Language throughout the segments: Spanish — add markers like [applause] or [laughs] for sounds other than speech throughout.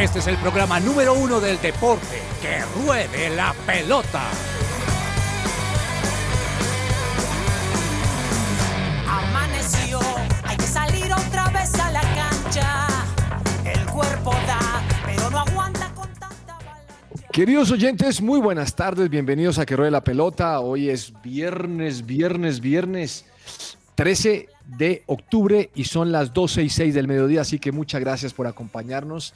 Este es el programa número uno del deporte. ¡Que ruede la pelota! Amaneció, hay que salir otra vez a la cancha. El cuerpo da, pero no aguanta con tanta avalancha. Queridos oyentes, muy buenas tardes, bienvenidos a Que Ruede la Pelota. Hoy es viernes, viernes, viernes 13 de octubre y son las 12 y 6 del mediodía, así que muchas gracias por acompañarnos.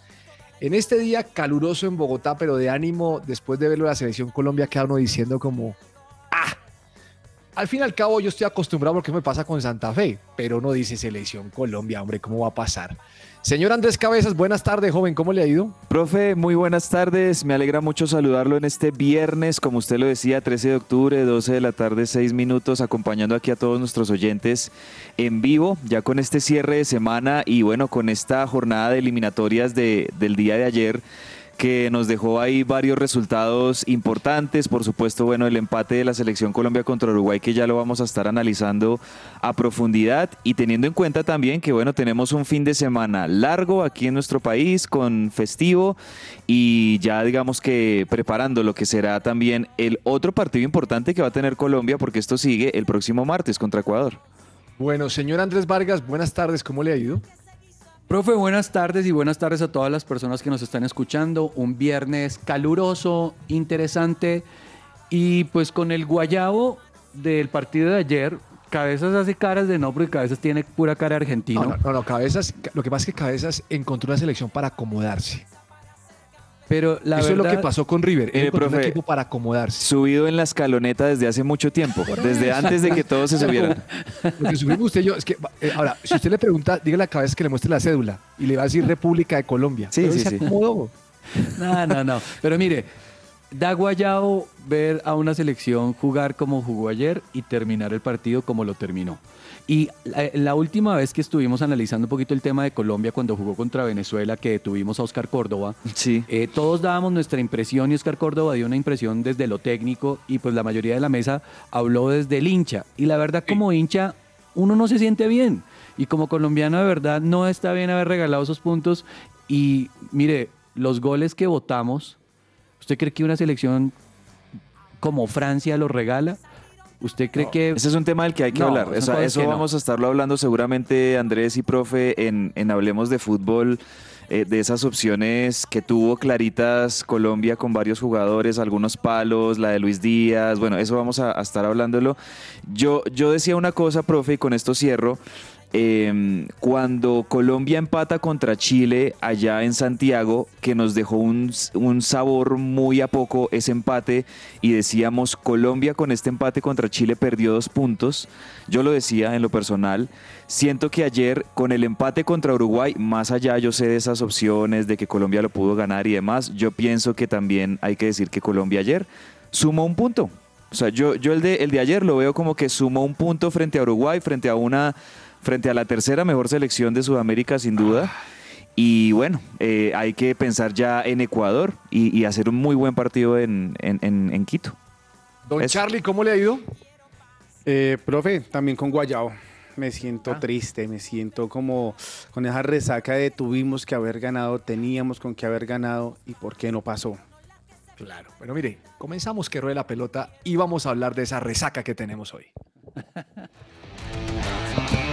En este día caluroso en Bogotá, pero de ánimo, después de verlo la selección Colombia, queda uno diciendo como, ah, al fin y al cabo yo estoy acostumbrado porque me pasa con Santa Fe, pero uno dice selección Colombia, hombre, ¿cómo va a pasar? Señor Andrés Cabezas, buenas tardes, joven, ¿cómo le ha ido? Profe, muy buenas tardes. Me alegra mucho saludarlo en este viernes, como usted lo decía, 13 de octubre, 12 de la tarde, 6 minutos, acompañando aquí a todos nuestros oyentes en vivo, ya con este cierre de semana y bueno, con esta jornada de eliminatorias de, del día de ayer que nos dejó ahí varios resultados importantes. Por supuesto, bueno, el empate de la selección Colombia contra Uruguay, que ya lo vamos a estar analizando a profundidad y teniendo en cuenta también que, bueno, tenemos un fin de semana largo aquí en nuestro país con festivo y ya digamos que preparando lo que será también el otro partido importante que va a tener Colombia, porque esto sigue el próximo martes contra Ecuador. Bueno, señor Andrés Vargas, buenas tardes, ¿cómo le ha ido? Profe, buenas tardes y buenas tardes a todas las personas que nos están escuchando. Un viernes caluroso, interesante y pues con el guayabo del partido de ayer, Cabezas hace caras de no, porque Cabezas tiene pura cara argentino. No, no, no, no, Cabezas, lo que pasa es que Cabezas encontró una selección para acomodarse. Pero la Eso es lo que pasó con River, Eh, encontró un profe, equipo para acomodarse. Subido en la escaloneta desde hace mucho tiempo, desde antes de que todos se subieran. [laughs] Lo que subimos usted y yo es que, eh, ahora, si usted le pregunta, dígale a Cabezas que le muestre la cédula y le va a decir República de Colombia. Sí, Pero sí, se sí. acomodó. No, no, no. Pero mire, da guayabo ver a una selección jugar como jugó ayer y terminar el partido como lo terminó. Y la, la última vez que estuvimos analizando un poquito el tema de Colombia cuando jugó contra Venezuela, que tuvimos a Oscar Córdoba, Sí. eh, todos dábamos nuestra impresión y Oscar Córdoba dio una impresión desde lo técnico y pues la mayoría de la mesa habló desde el hincha. Y la verdad como hincha uno no se siente bien. Y como colombiano de verdad no está bien haber regalado esos puntos. Y mire, los goles que votamos, ¿usted cree que una selección como Francia los regala? ¿Usted cree que... Ese es un tema del que hay que No, hablar. Eso, cosas eso que no. vamos a estarlo hablando seguramente Andrés y profe en, en Hablemos de Fútbol, eh, de esas opciones que tuvo claritas Colombia con varios jugadores, algunos palos, la de Luis Díaz, bueno, eso vamos a, a estar hablándolo. Yo, yo decía una cosa, profe, y con esto cierro. Eh, cuando Colombia empata contra Chile allá en Santiago, que nos dejó un, un sabor muy a poco ese empate y decíamos Colombia con este empate contra Chile perdió dos puntos, yo lo decía en lo personal, siento que ayer con el empate contra Uruguay, más allá yo sé de esas opciones de que Colombia lo pudo ganar y demás, yo pienso que también hay que decir que Colombia ayer sumó un punto. O sea, yo, yo el, de, el de ayer lo veo como que sumó un punto frente a Uruguay, frente a una frente a la tercera mejor selección de Sudamérica sin duda. Y bueno, eh, hay que pensar ya en Ecuador y, y hacer un muy buen partido en, en- en- en Quito. Don Eso. Charlie, ¿cómo le ha ido? Eh, profe, también con Guayabo. Me siento Ah. triste, me siento como con esa resaca de tuvimos que haber ganado, teníamos con que haber ganado y por qué no pasó. Claro. Bueno, mire, comenzamos que ruede la pelota y vamos a hablar de esa resaca que tenemos hoy. [laughs]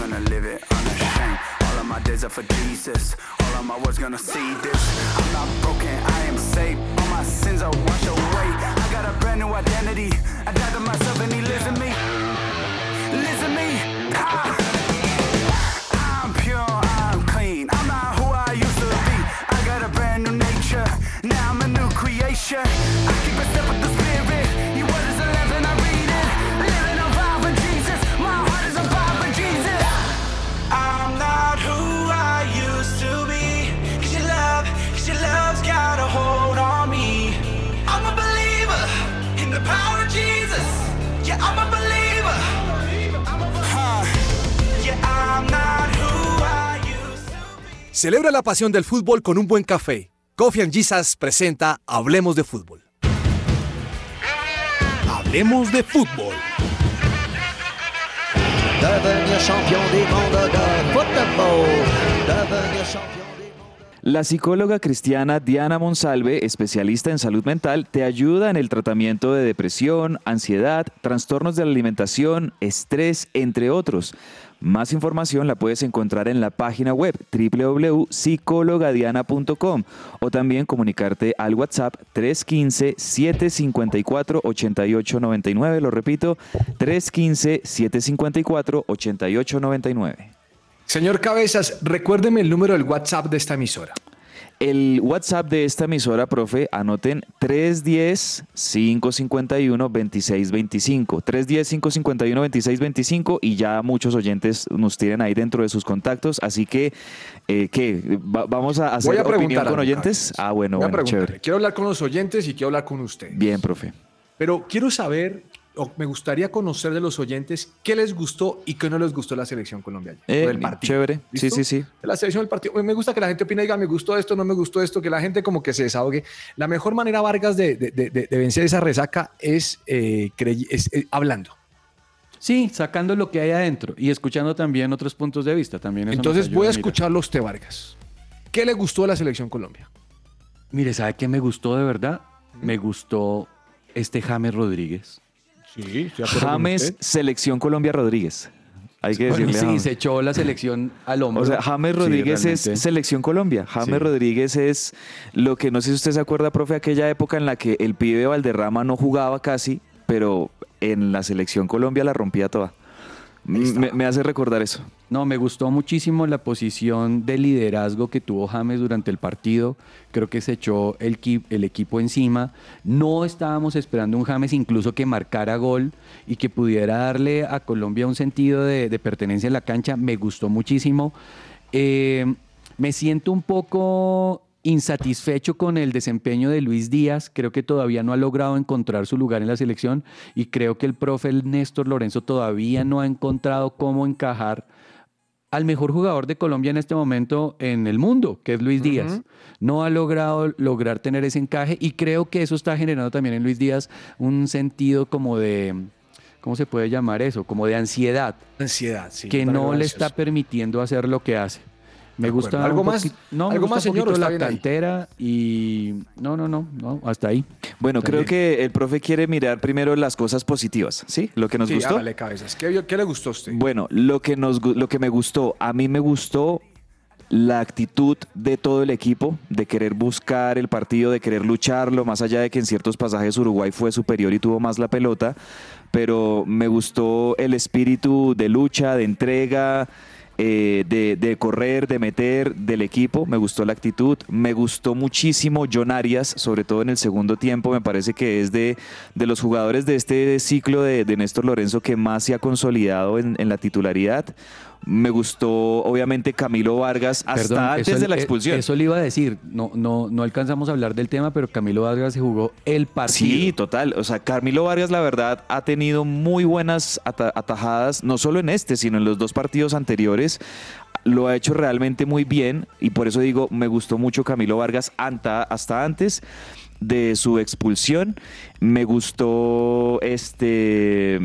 gonna live it unashamed. All of my days are for Jesus. All of my words gonna see this. I'm not broken, I am saved. All my sins are washed away. I got a brand new identity. I died to myself and he lives in me. Lives in me. Ah. I'm pure, I'm clean. I'm not who I used to be. I got a brand new nature. Now I'm a new creation. I keep a Celebra la pasión del fútbol con un buen café. Coffee and Jesus presenta Hablemos de Fútbol. Hablemos de Fútbol. La psicóloga cristiana Diana Monsalve, especialista en salud mental, te ayuda en el tratamiento de depresión, ansiedad, trastornos de la alimentación, estrés, entre otros. Más información la puedes encontrar en la página web www.psicologadiana.com o también comunicarte al WhatsApp 315-754-8899. Lo repito, 315-754-8899. Señor Cabezas, recuérdeme el número del WhatsApp de esta emisora. El WhatsApp de esta emisora, profe, anoten 310-551-2625. 310-551-2625 y ya muchos oyentes nos tienen ahí dentro de sus contactos. Así que, eh, ¿qué? Va- ¿Vamos a hacer a opinión con oyentes? Ah, bueno, Voy bueno, chévere. Quiero hablar con los oyentes y quiero hablar con usted. Bien, profe. Pero quiero saber, o me gustaría conocer de los oyentes qué les gustó y qué no les gustó la selección colombiana. Eh, o del partido. chévere. Sí, ¿Listo? sí, sí. De la selección del partido. Me gusta que la gente opine, diga, me gustó esto, no me gustó esto, que la gente como que se desahogue. La mejor manera, Vargas, de, de- de- vencer esa resaca es, eh, es, eh, hablando. Sí, sacando lo que hay adentro y escuchando también otros puntos de vista. También eso Entonces voy a mirar. escucharlo a usted, Vargas. ¿Qué le gustó de la selección Colombia? Mire, ¿sabe qué me gustó de verdad? Me gustó este James Rodríguez. Sí, James, Selección Colombia Rodríguez. Hay que decirle. sí, James. se echó la selección al hombro. O sea, James Sí, Rodríguez es. Selección Colombia. James Sí. Rodríguez es lo que no sé si usted se acuerda, profe, aquella época en la que el pibe Valderrama no jugaba casi, pero en la Selección Colombia la rompía toda. Me, me hace recordar eso. No, me gustó muchísimo la posición de liderazgo que tuvo James durante el partido. Creo que se echó el, qui- el equipo encima. No estábamos esperando un James incluso que marcara gol y que pudiera darle a Colombia un sentido de, de pertenencia en la cancha. Me gustó muchísimo. Eh, me siento un poco insatisfecho con el desempeño de Luis Díaz. Creo que todavía no ha logrado encontrar su lugar en la selección y creo que el profe Néstor Lorenzo todavía no ha encontrado cómo encajar al mejor jugador de Colombia en este momento en el mundo, que es Luis Díaz. No ha logrado lograr tener ese encaje y creo que eso está generando también en Luis Díaz un sentido como de, ¿cómo se puede llamar eso? Como de ansiedad, Ansiedad, sí. que no le está permitiendo hacer lo que hace. Me gusta ¿Algo más? no, ¿Algo más, señor, la cantera y no, no, no, no, hasta ahí. Bueno, creo que el profe quiere mirar primero las cosas positivas, ¿sí? Lo que nos Sí, gustó. hágale cabezas. ¿Qué, le gustó a usted? Bueno, lo que, nos, lo que me gustó, a mí me gustó la actitud de todo el equipo, de querer buscar el partido, de querer lucharlo, más allá de que en ciertos pasajes Uruguay fue superior y tuvo más la pelota, pero me gustó el espíritu de lucha, de entrega, eh, de, de correr, de meter del equipo, me gustó la actitud, me gustó muchísimo John Arias, sobre todo en el segundo tiempo, me parece que es de, de los jugadores de este ciclo de, de Néstor Lorenzo que más se ha consolidado en, en la titularidad. Me gustó, obviamente, Camilo Vargas hasta Perdón, antes eso- de la eh, expulsión. Eso le iba a decir. No, no, no alcanzamos a hablar del tema, pero Camilo Vargas se jugó el partido. Sí, total. O sea, Camilo Vargas, la verdad, ha tenido muy buenas ata- atajadas, no solo en este, sino en los dos partidos anteriores. Lo ha hecho realmente muy bien y por eso digo, me gustó mucho Camilo Vargas anta- hasta antes de su expulsión. Me gustó este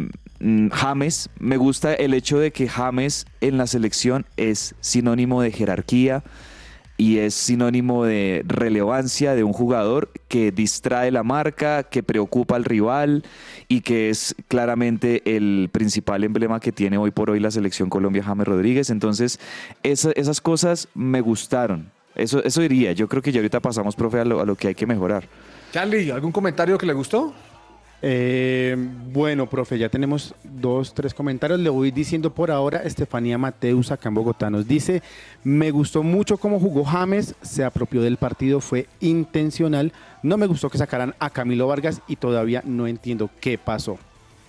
James. Me gusta el hecho de que James en la selección es sinónimo de jerarquía y es sinónimo de relevancia de un jugador que distrae la marca, que preocupa al rival y que es claramente el principal emblema que tiene hoy por hoy la selección Colombia James Rodríguez. Entonces, esa- esas cosas me gustaron. Eso, eso diría. Yo creo que ya ahorita pasamos, profe, a lo, a lo que hay que mejorar. Charlie, ¿algún comentario que le gustó? Eh, bueno, profe, ya tenemos dos, tres comentarios. Le voy diciendo por ahora, Estefanía Mateus acá en Bogotá nos dice, me gustó mucho cómo jugó James, se apropió del partido, fue intencional. No me gustó que sacaran a Camilo Vargas y todavía no entiendo qué pasó.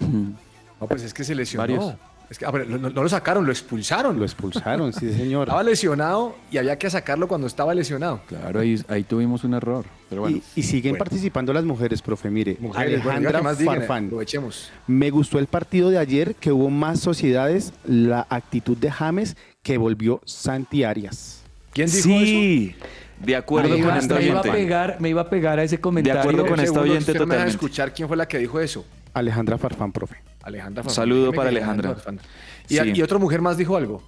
No, pues es que se lesionó. Varios. Es que, a ver, no, no lo sacaron, lo expulsaron. Lo expulsaron, sí señor. Estaba lesionado y había que sacarlo cuando estaba lesionado. Claro, ahí, ahí tuvimos un error. Pero bueno. y, y siguen bueno. participando las mujeres, profe. Mire, Mujeres, bueno, Alejandra Farfán. aprovechemos. Me gustó el partido de ayer, que hubo más sociedades, la actitud de James que volvió Santi Arias. ¿Quién dijo eso? sí, De acuerdo me, con iba, este me iba a pegar, me iba a pegar a ese comentario. acuerdo con esta oyente no me deja totalmente. escuchar quién fue la que dijo eso. Alejandra Farfán, profe. Alejandra Farfán. Saludo para Alejandra. Farfán. Y, Sí. y otra mujer más dijo algo.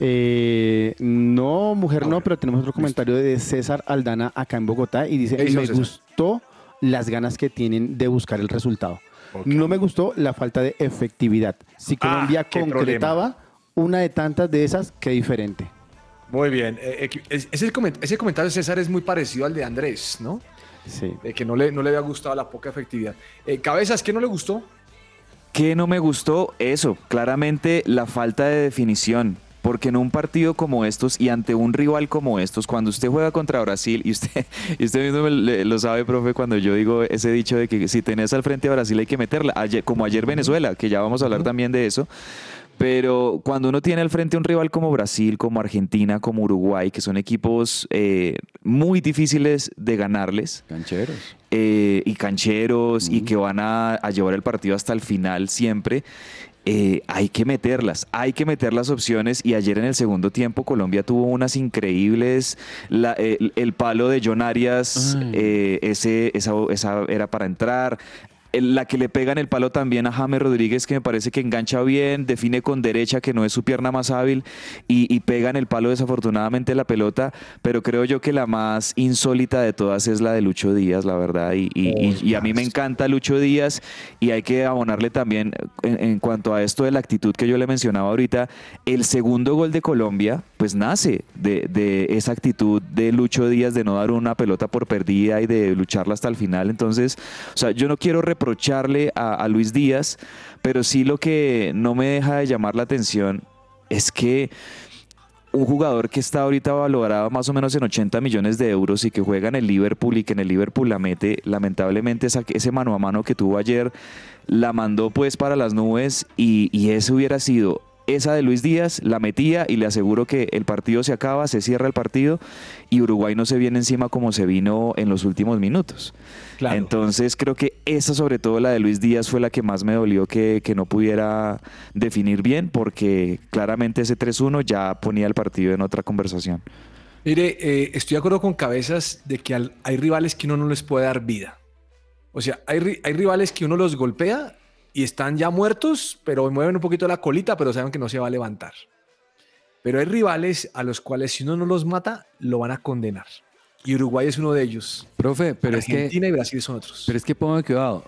Eh, no, mujer no, pero tenemos otro comentario de César Aldana acá en Bogotá y dice, ¿Qué hizo me César? gustó las ganas que tienen de buscar el resultado. No me gustó la falta de efectividad. Si Ah, Colombia concretaba una de tantas de esas, qué diferente. Muy bien. Eh, eh, es- ese, coment- ese comentario de César es muy parecido al de Andrés, ¿no? Sí. De que no le, no le había gustado la poca efectividad. Cabezas, ¿qué no le gustó? ¿Qué no me gustó? Eso, claramente la falta de definición. Porque en un partido como estos y ante un rival como estos, cuando usted juega contra Brasil, y usted, [laughs] y usted mismo lo sabe, profe, cuando yo digo ese dicho de que si tenés al frente a Brasil hay que meterla, ayer- como ayer Venezuela, que ya vamos a hablar también de eso. Pero cuando uno tiene al frente un rival como Brasil, como Argentina, como Uruguay, que son equipos eh, muy difíciles de ganarles, Cancheros. eh, y cancheros y que van a, a llevar el partido hasta el final siempre. eh, hay que meterlas, hay que meter las opciones y ayer en el segundo tiempo Colombia tuvo unas increíbles, la- el, el palo de John Arias, eh, ese, esa, esa era para entrar. El- la que le pega en el palo también a James Rodríguez, que me parece que engancha bien, define con derecha, que no es su pierna más hábil, y, pega en el palo desafortunadamente la pelota, pero creo yo que la más insólita de todas es la de Lucho Díaz, la verdad, y, a mí me encanta Lucho Díaz, y hay que abonarle también en, cuanto a esto de la actitud que yo le mencionaba ahorita, el segundo gol de Colombia, pues nace de, de esa actitud de Lucho Díaz de no dar una pelota por perdida y de lucharla hasta el final, entonces, o sea, yo no quiero reprocharle a, Luis Díaz, pero sí lo que no me deja de llamar la atención es que un jugador que está ahorita valorado más o menos en 80 millones de euros y que juega en el Liverpool y que en el Liverpool la mete, lamentablemente esa- ese mano a mano que tuvo ayer la mandó pues para las nubes y, y ese hubiera sido esa de Luis Díaz, la metía y le aseguro que el partido se acaba, se cierra el partido y Uruguay no se viene encima como se vino en los últimos minutos. Claro. Entonces creo que esa, sobre todo la de Luis Díaz, fue la que más me dolió que, que no pudiera definir bien, porque claramente ese 3-1 ya ponía el partido en otra conversación. Mire, eh, estoy de acuerdo con Cabezas de que al- hay rivales que uno no les puede dar vida. O sea, hay, hay rivales que uno los golpea y están ya muertos, pero mueven un poquito la colita, pero saben que no se va a levantar. Pero hay rivales a los cuales si uno no los mata, lo van a condenar. Y Uruguay es uno de ellos. Profe, pero es que Argentina y Brasil son otros. Pero es que pongan cuidado.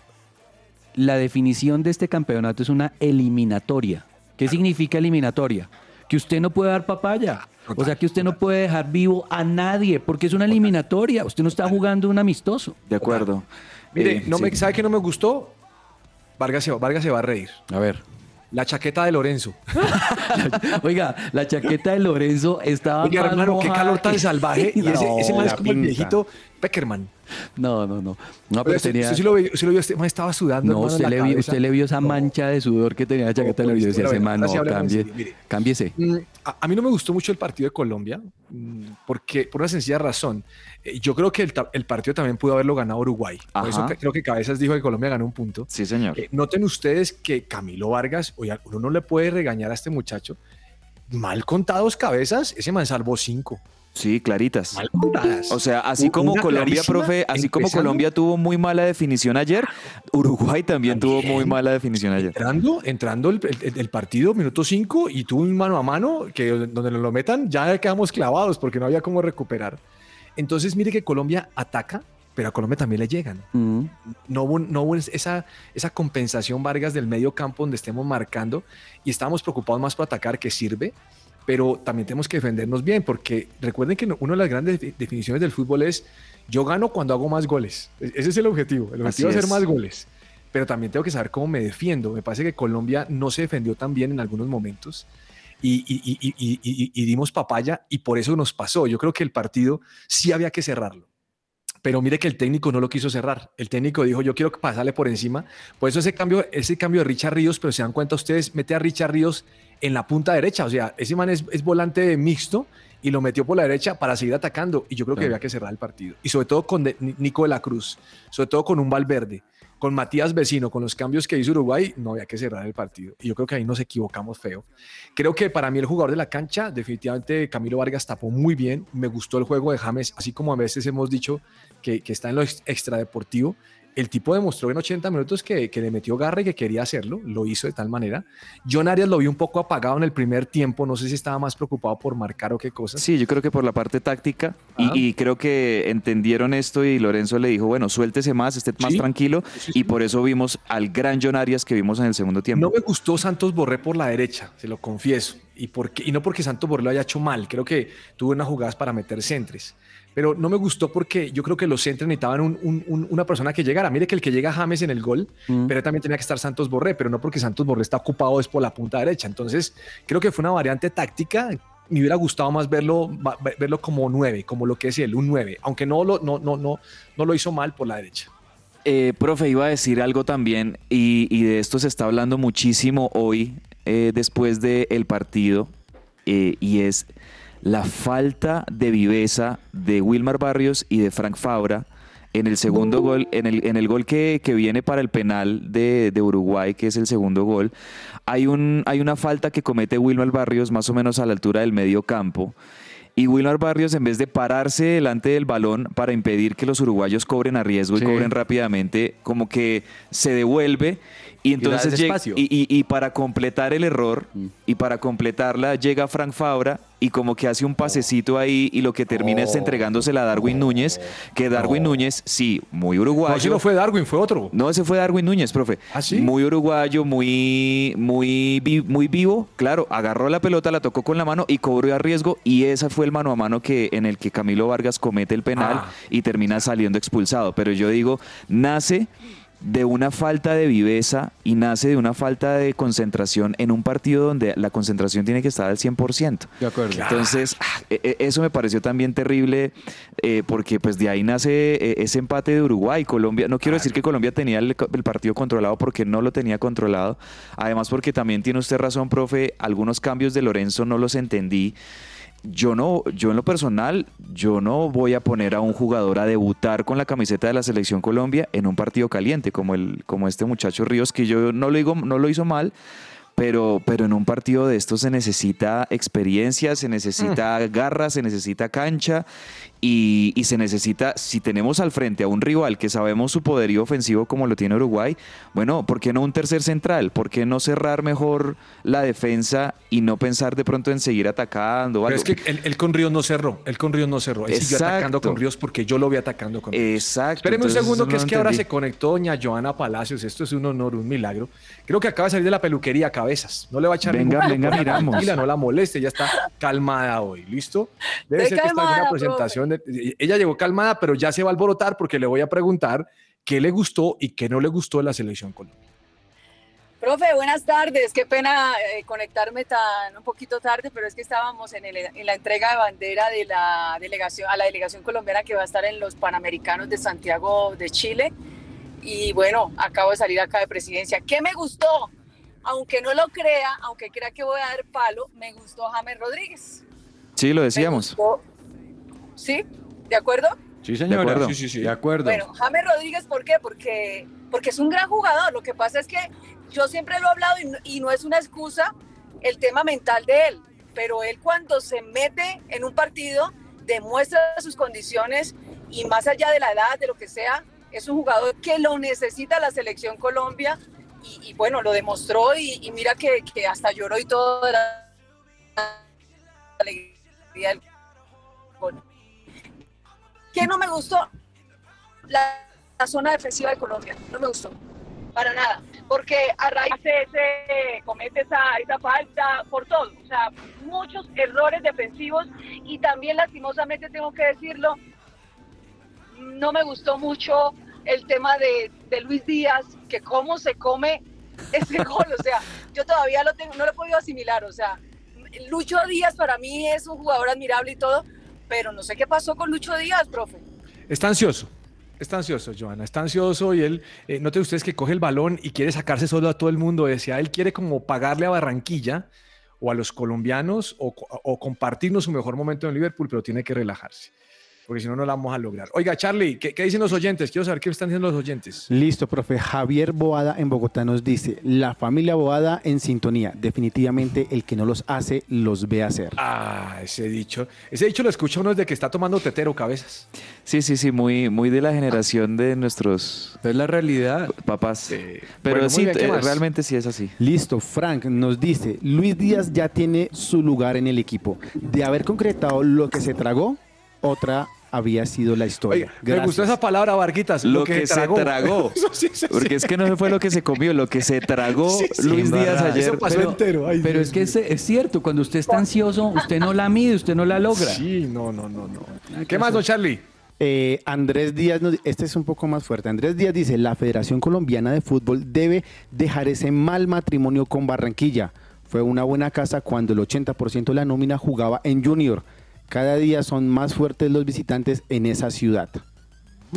La definición de este campeonato es una eliminatoria. ¿Qué significa eliminatoria? Que usted no puede dar papaya. o sea, que usted no puede dejar vivo a nadie porque es una eliminatoria. Usted no está jugando un amistoso. De acuerdo. Mire, Eh, no me. ¿sabe que no me gustó? Vargas se, Vargas se va a reír. A ver. La chaqueta de Lorenzo. [laughs] Oiga, la chaqueta de Lorenzo estaba Oiga, más hermano, qué calor tan que- salvaje. [laughs] Y ese, No, ese man es como el pinta. viejito Peckerman. No, no, no. No, pero usted, tenía... usted sí lo vio, sí lo vio, man estaba sudando. No, usted le, vio, usted le vio esa No. mancha de sudor que tenía la chaqueta de No, Lorenzo. Yo decía, ese man, no, cambie, mire. cámbiese. Mm, A, a mí no me gustó mucho el partido de Colombia, mm, porque por una sencilla razón. Eh, Yo creo que el, partido también pudo haberlo ganado Uruguay. Por eso Ajá. creo que Cabezas dijo que Colombia ganó un punto. Sí, señor. Eh, noten ustedes que Camilo Vargas, oye, uno no le puede regañar a este muchacho. Mal contados cabezas, ese man salvó cinco. Sí, claritas. Mal contadas. O sea, así como una Colombia, profe, así como. Colombia tuvo muy mala definición ayer, Uruguay también, tuvo muy mala definición ayer. Entrando, entrando el, el- el partido, minuto 5, y tuvo un mano a mano que donde nos lo metan ya quedamos clavados porque no había cómo recuperar. Entonces, mire que Colombia ataca, pero a Colombia también le llegan. Mm. No hubo, no hubo esa, esa compensación, Vargas, del medio campo donde estemos marcando y estábamos preocupados más por atacar, que sirve, pero también tenemos que defendernos bien, porque recuerden que una de las grandes defi- definiciones del fútbol es yo gano cuando hago más goles. E- Ese es el objetivo. El Así objetivo es hacer es. más goles. Pero también tengo que saber cómo me defiendo. Me parece que Colombia no se defendió tan bien en algunos momentos y, dimos papaya y por eso nos pasó. Yo creo que el partido sí había que cerrarlo. Pero mire que el técnico no lo quiso cerrar. El técnico dijo, yo quiero pasarle por encima. Por eso ese cambio, ese cambio de Richard Ríos, pero se dan cuenta ustedes, mete a Richard Ríos en la punta derecha. O sea, ese man es, es volante mixto y lo metió por la derecha para seguir atacando. Y yo creo que Claro. había que cerrar el partido. Y sobre todo con de- Ni- Nico de la Cruz, sobre todo con un Valverde. Con Matías Vecino, con los cambios que hizo Uruguay, no había que cerrar el partido. Y yo creo que ahí nos equivocamos feo. Creo que para mí el jugador de la cancha, definitivamente Camilo Vargas tapó muy bien. Me gustó el juego de James, así como a veces hemos dicho que, que está en lo ex- extradeportivo. El tipo demostró en 80 minutos que, que le metió garra y que quería hacerlo, lo hizo de tal manera. John Arias lo vi un poco apagado en el primer tiempo, no sé si estaba más preocupado por marcar o qué cosa. Sí, yo creo que por la parte táctica y- y, creo que entendieron esto y Lorenzo le dijo, bueno, suéltese más, esté más Sí, tranquilo sí, y por eso vimos al gran John Arias que vimos en el segundo tiempo. No me gustó Santos Borré por la derecha, se lo confieso. Y, porque, y no porque Santos Borré lo haya hecho mal, creo que tuvo unas jugadas para meter centres. Pero no me gustó porque yo creo que los centros necesitaban un- un- un- una persona que llegara. Mire que el que llega James en el gol, Mm. pero también tenía que estar Santos Borré, pero no porque Santos Borré está ocupado es por la punta derecha. Entonces, creo que fue una variante táctica. Me hubiera gustado más verlo, verlo como nueve, como lo que es él, un nueve, aunque no lo, no, no, no, no lo hizo mal por la derecha. Eh, profe, iba a decir algo también y, y de esto se está hablando muchísimo hoy eh, después del partido eh, y es la falta de viveza de Wilmar Barrios y de Frank Fabra en el segundo gol, en el, en el gol que, que viene para el penal de, de Uruguay, que es el segundo gol, hay, un, hay una falta que comete Wilmar Barrios más o menos a la altura del medio campo. Y Wilmar Barrios, en vez de pararse delante del balón para impedir que los uruguayos cobren a riesgo Sí. y cobren rápidamente, como que se devuelve y entonces llega- y, y- y para completar el error Mm. y para completarla llega Frank Fabra y como que hace un pasecito ahí y lo que termina es entregándosela a Darwin Núñez, que Darwin Núñez, sí, muy uruguayo. No, si no fue Darwin, fue otro. No, ese fue Darwin Núñez, profe. ¿Ah, sí? Muy uruguayo, muy, muy, muy vivo. Claro, agarró la pelota, la tocó con la mano y cobró a riesgo. Y ese fue el mano a mano que, en el que Camilo Vargas comete el penal Ah. y termina saliendo expulsado. Pero yo digo, nace de una falta de viveza y nace de una falta de concentración en un partido donde la concentración tiene que estar al 100%. De acuerdo. Entonces, ah, e- e- eso me pareció también terrible eh, porque pues de ahí nace eh, ese empate de Uruguay. Colombia, no quiero decir que Colombia tenía el, el partido controlado porque no lo tenía controlado. Además porque también tiene usted razón, profe, algunos cambios de Lorenzo no los entendí. Yo no, yo en lo personal, yo no voy a poner a un jugador a debutar con la camiseta de la selección Colombia en un partido caliente como el, como este muchacho Ríos, que yo no lo digo, no lo hizo mal, pero, pero en un partido de estos se necesita experiencia, se necesita garra, se necesita cancha y, y se necesita, si tenemos al frente a un rival que sabemos su poderío ofensivo como lo tiene Uruguay, bueno, ¿por qué no un tercer central? ¿Por qué no cerrar mejor la defensa y no pensar de pronto en seguir atacando? o Pero algo? es que él, él con Ríos no cerró, él con Ríos no cerró, él siguió atacando Exacto. con Ríos porque yo lo vi atacando con Ríos. Exacto. Espéreme un segundo, que no es que ahora se conectó doña Joana Palacios. Esto es un honor, un milagro. Creo que acaba de salir de la peluquería Cabezas. No le va a echar Venga, ningún- venga, miramos. Tranquila, no la moleste, ya está calmada hoy. ¿Listo? Debe Estoy ser que está en una presentación. De- ella llegó calmada, pero ya se va a alborotar porque le voy a preguntar qué le gustó y qué no le gustó de la selección Colombia. Profe, buenas tardes. Qué pena eh, conectarme tan un poquito tarde, pero es que estábamos en, el- en la entrega de bandera de la delegación a la delegación colombiana que va a estar en los Panamericanos de Santiago de Chile. Y bueno, acabo de salir acá de presidencia. ¿Qué me gustó? Aunque no lo crea, aunque crea que voy a dar palo, me gustó James Rodríguez. Sí, lo Me decíamos. gustó- ¿Sí? ¿De acuerdo? Sí, señora. acuerdo. Sí, sí, sí. De acuerdo. Bueno, James Rodríguez, ¿por qué? Porque, porque es un gran jugador. Lo que pasa es que yo siempre lo he hablado y no, y no es una excusa el tema mental de él, pero él cuando se mete en un partido demuestra sus condiciones y más allá de la edad, de lo que sea, es un jugador que lo necesita la selección Colombia y, y bueno, lo demostró y, y mira que, que hasta lloró y todo de la alegría del gol. ¿Qué no me gustó? La, la zona defensiva de Colombia. No me gustó. Para nada. Porque a raíz de ese, comete esa, esa falta por todo. O sea, muchos errores defensivos y también lastimosamente tengo que decirlo, no me gustó mucho el tema de, de Luis Díaz, que cómo se come ese [laughs] gol. O sea, yo todavía lo tengo, no lo he podido asimilar. O sea, Lucho Díaz para mí es un jugador admirable y todo, pero no sé qué pasó con Lucho Díaz, profe. Está ansioso. Está ansioso, Joana, está ansioso y él, eh, noten ustedes que coge el balón y quiere sacarse solo a todo el mundo. Decía, él quiere como pagarle a Barranquilla o a los colombianos o, o compartirnos su mejor momento en Liverpool, pero tiene que relajarse. Porque si no, no la vamos a lograr. Oiga, Charlie, ¿qué, qué dicen los oyentes? Quiero saber qué están diciendo los oyentes. Listo, profe. Javier Boada en Bogotá nos dice, la familia Boada en sintonía. Definitivamente el que no los hace, los ve hacer. Ah, ese dicho. Ese dicho lo escucha uno desde que está tomando tetero cabezas. Sí, sí, sí, muy, muy de la generación de nuestros Es la realidad. papás. Eh, Pero bueno, sí, bien, ¿qué eh, realmente sí es así. Listo, Frank nos dice, Luis Díaz ya tiene su lugar en el equipo. De haber concretado lo que se tragó, otra había sido la historia. Me gustó esa palabra, Varguitas. Lo, que, se tragó. [laughs] Eso sí, eso sí. Porque es que no fue lo que se comió, lo que se tragó Sí, sí, Luis Díaz verdad. ayer. Eso pasó Pero, entero. Ay, pero Dios es que mío. es, es cierto, cuando usted está ansioso, usted no la mide, usted no la logra. Sí, no, no, no, no. ¿Qué más, don Charlie? Eh, Andrés Díaz, nos- este es un poco más fuerte. Andrés Díaz dice, la Federación Colombiana de Fútbol debe dejar ese mal matrimonio con Barranquilla. Fue una buena casa cuando el 80% de la nómina jugaba en Junior. Cada día son más fuertes los visitantes en esa ciudad.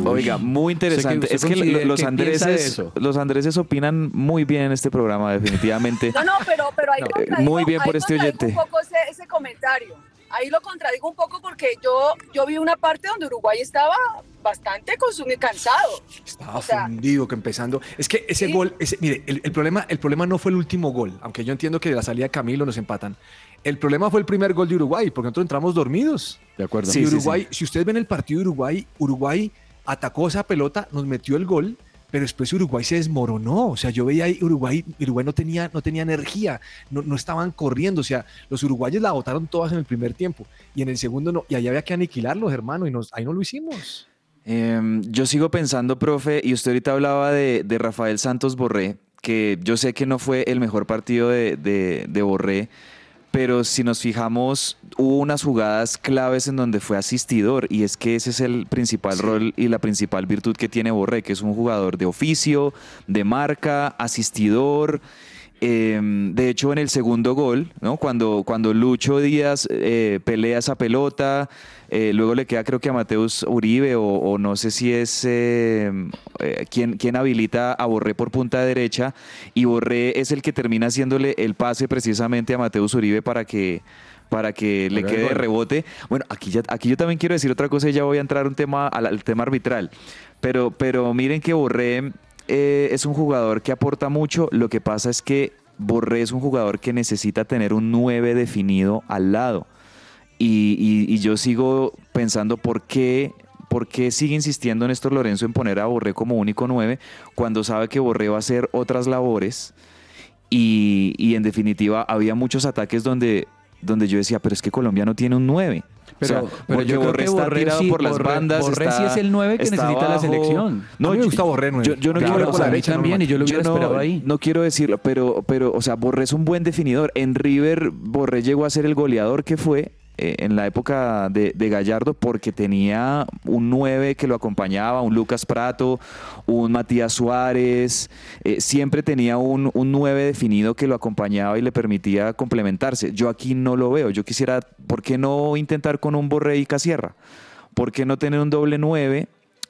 Oiga, muy interesante. ¿Usted es que los de andreses, los andreses opinan muy bien en este programa, definitivamente. No, no, pero, pero ahí No, muy bien ahí por este oyente. un poco ese, ese comentario. Ahí lo contradigo un poco porque yo, yo vi una parte donde Uruguay estaba bastante consumido, cansado. Estaba O sea- fundido que empezando. Es que ese Sí. gol, ese, mire, el, el problema, el problema no fue el último gol, aunque yo entiendo que de la salida de Camilo nos empatan. El problema fue el primer gol de Uruguay, porque nosotros entramos dormidos. De acuerdo. Sí, y sí, Uruguay, si ustedes ven el partido de Uruguay, Uruguay atacó esa pelota, nos metió el gol, pero después Uruguay se desmoronó. O sea, yo veía ahí Uruguay, Uruguay no tenía, no tenía energía, no, no estaban corriendo. O sea, los uruguayos la botaron todas en el primer tiempo y en el segundo no. Y ahí había que aniquilarlos, hermano, y nos, ahí no lo hicimos. Em, yo sigo pensando, profe, y usted ahorita hablaba de, Rafael Santos Borré, que yo sé que no fue el mejor partido de, de- de Borré, pero si nos fijamos, hubo unas jugadas claves en donde fue asistidor, y es que ese es el principal rol y la principal virtud que tiene Borré, que es un jugador de oficio, de marca, asistidor. Em, de hecho, en el segundo gol, ¿no? cuando, cuando Lucho Díaz eh, pelea esa pelota, eh, luego le queda creo que a Mateus Uribe o, o no sé si es eh, eh, quien, quien habilita a Borré por punta derecha y Borré es el que termina haciéndole el pase precisamente a Mateus Uribe para que para que le quede de rebote. Bueno, aquí, ya, aquí yo también quiero decir otra cosa y ya voy a entrar un tema, al, al tema arbitral. Pero, pero miren que Borré eh, es un jugador que aporta mucho. Lo que pasa es que Borré es un jugador que necesita tener un 9 definido al lado. Y, yo sigo pensando por qué, por qué sigue insistiendo Néstor Lorenzo en poner a Borré como único 9 cuando sabe que Borré va a hacer otras labores. Y, y en definitiva había muchos ataques donde, donde yo decía, pero es que Colombia no tiene un 9. Pero, O sea, pero porque yo creo Borré que está tirado sí- por las Borré- bandas. Borré está- sí es el 9 que necesita la selección. No, a mí me yo- gusta Borré yo- yo no Claro, quiero- o sea, a también, normal. y yo lo hubiera no, esperado ahí. no quiero decirlo, pero, pero, o sea, Borré es un buen definidor. En River, Borré llegó a ser el goleador que fue eh, en la época de, de Gallardo porque tenía un 9 que lo acompañaba, un Lucas Prato, un Matías Suárez. eh, siempre tenía un, un 9 definido que lo acompañaba y le permitía complementarse. Yo aquí no lo veo. Yo quisiera, ¿por qué no intentar con un Borré y Casierra? ¿Por qué no tener un doble 9?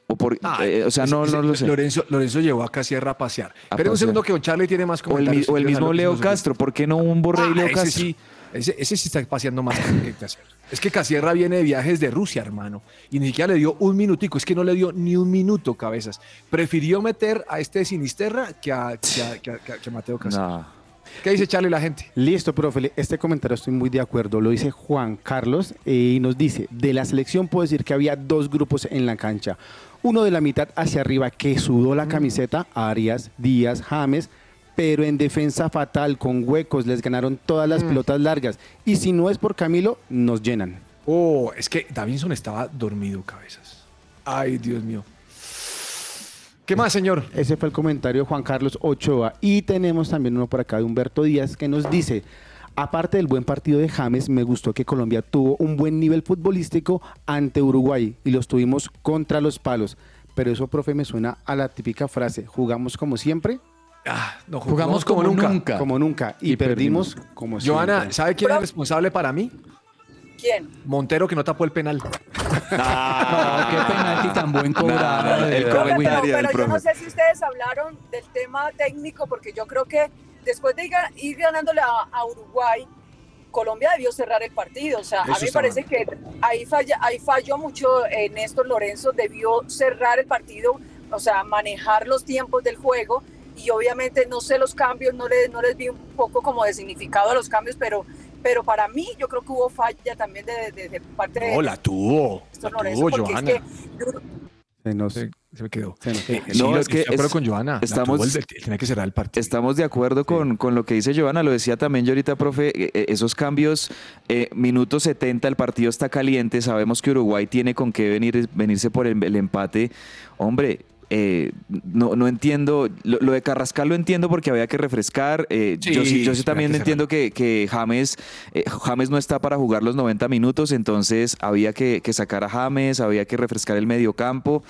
O, por, Ah, eh, o sea, no, no lo sé. Lorenzo, Lorenzo llevó a Casierra a pasear. A un pasear. segundo que Don Charlie tiene más O el, mi- comentarios. o el mismo Leo. Castro, ¿por qué no un Borré y Ah, Leo Castro? sí, ese, ese sí está paseando más que Casierra. Es que Casierra viene de viajes de Rusia, hermano. Y ni siquiera le dio un minutico. Es que no le dio ni un minuto, cabezas. Prefirió meter a este Sinisterra que a, que a- que a- que a- que a Mateo Casierra. No. ¿Qué dice Charlie la gente? Listo, profe. Este comentario estoy muy de acuerdo. Lo dice Juan Carlos eh, y nos dice, de la selección puedo decir que había dos grupos en la cancha. Uno de la mitad hacia arriba que sudó la camiseta, Arias, Díaz, James, pero en defensa fatal, con huecos, les ganaron todas las pelotas largas. Y si no es por Camilo, nos llenan. Oh, es que Davinson estaba dormido, cabezas. Ay, Dios mío. ¿Qué más, señor? Ese fue el comentario de Juan Carlos Ochoa. Y tenemos también uno por acá de Humberto Díaz que nos dice, aparte del buen partido de James, me gustó que Colombia tuvo un buen nivel futbolístico ante Uruguay y los tuvimos contra los palos. Pero eso, profe, me suena a la típica frase, jugamos como siempre, Ah, no, Jugamos como nunca. como nunca, y, Y perdimos, como siempre. Joana, ¿sabe quién es responsable para mí? ¿Quién? Montero que no tapó el penal. No, [laughs] qué penalti tan buen cobrado. El Profe, pero, pero yo no sé si ustedes hablaron del tema técnico, porque yo creo que después de ir- ganándole a, a Uruguay, Colombia debió cerrar el partido. O sea, a mí me parece que ahí, falla, ahí falló mucho eh, Néstor Lorenzo, debió cerrar el partido, o sea, manejar los tiempos del juego y obviamente no sé los cambios, no les, no les vi un poco como de significado a los cambios, pero, pero para mí yo creo que hubo falla también de, de- de parte de No, la tuvo. La tuvo, porque es Johanna. que Se nos- Se, se me quedó. se nos- Eh, No, sí, es que es- con Johanna. Estamos- tiene que cerrar el partido. Estamos de acuerdo con, con lo que dice Giovanna, lo decía también yo ahorita, profe, eh, eh, esos cambios, eh, minuto 70, el partido está caliente, sabemos que Uruguay tiene con qué venir, venirse por el, el empate. Hombre, eh, no, no entiendo, lo, lo de Carrascal lo entiendo porque había que refrescar, eh, Sí, yo sí, yo sí también que entiendo que, que James, eh, James no está para jugar los 90 minutos, entonces había que, que sacar a James, había que refrescar el medio campo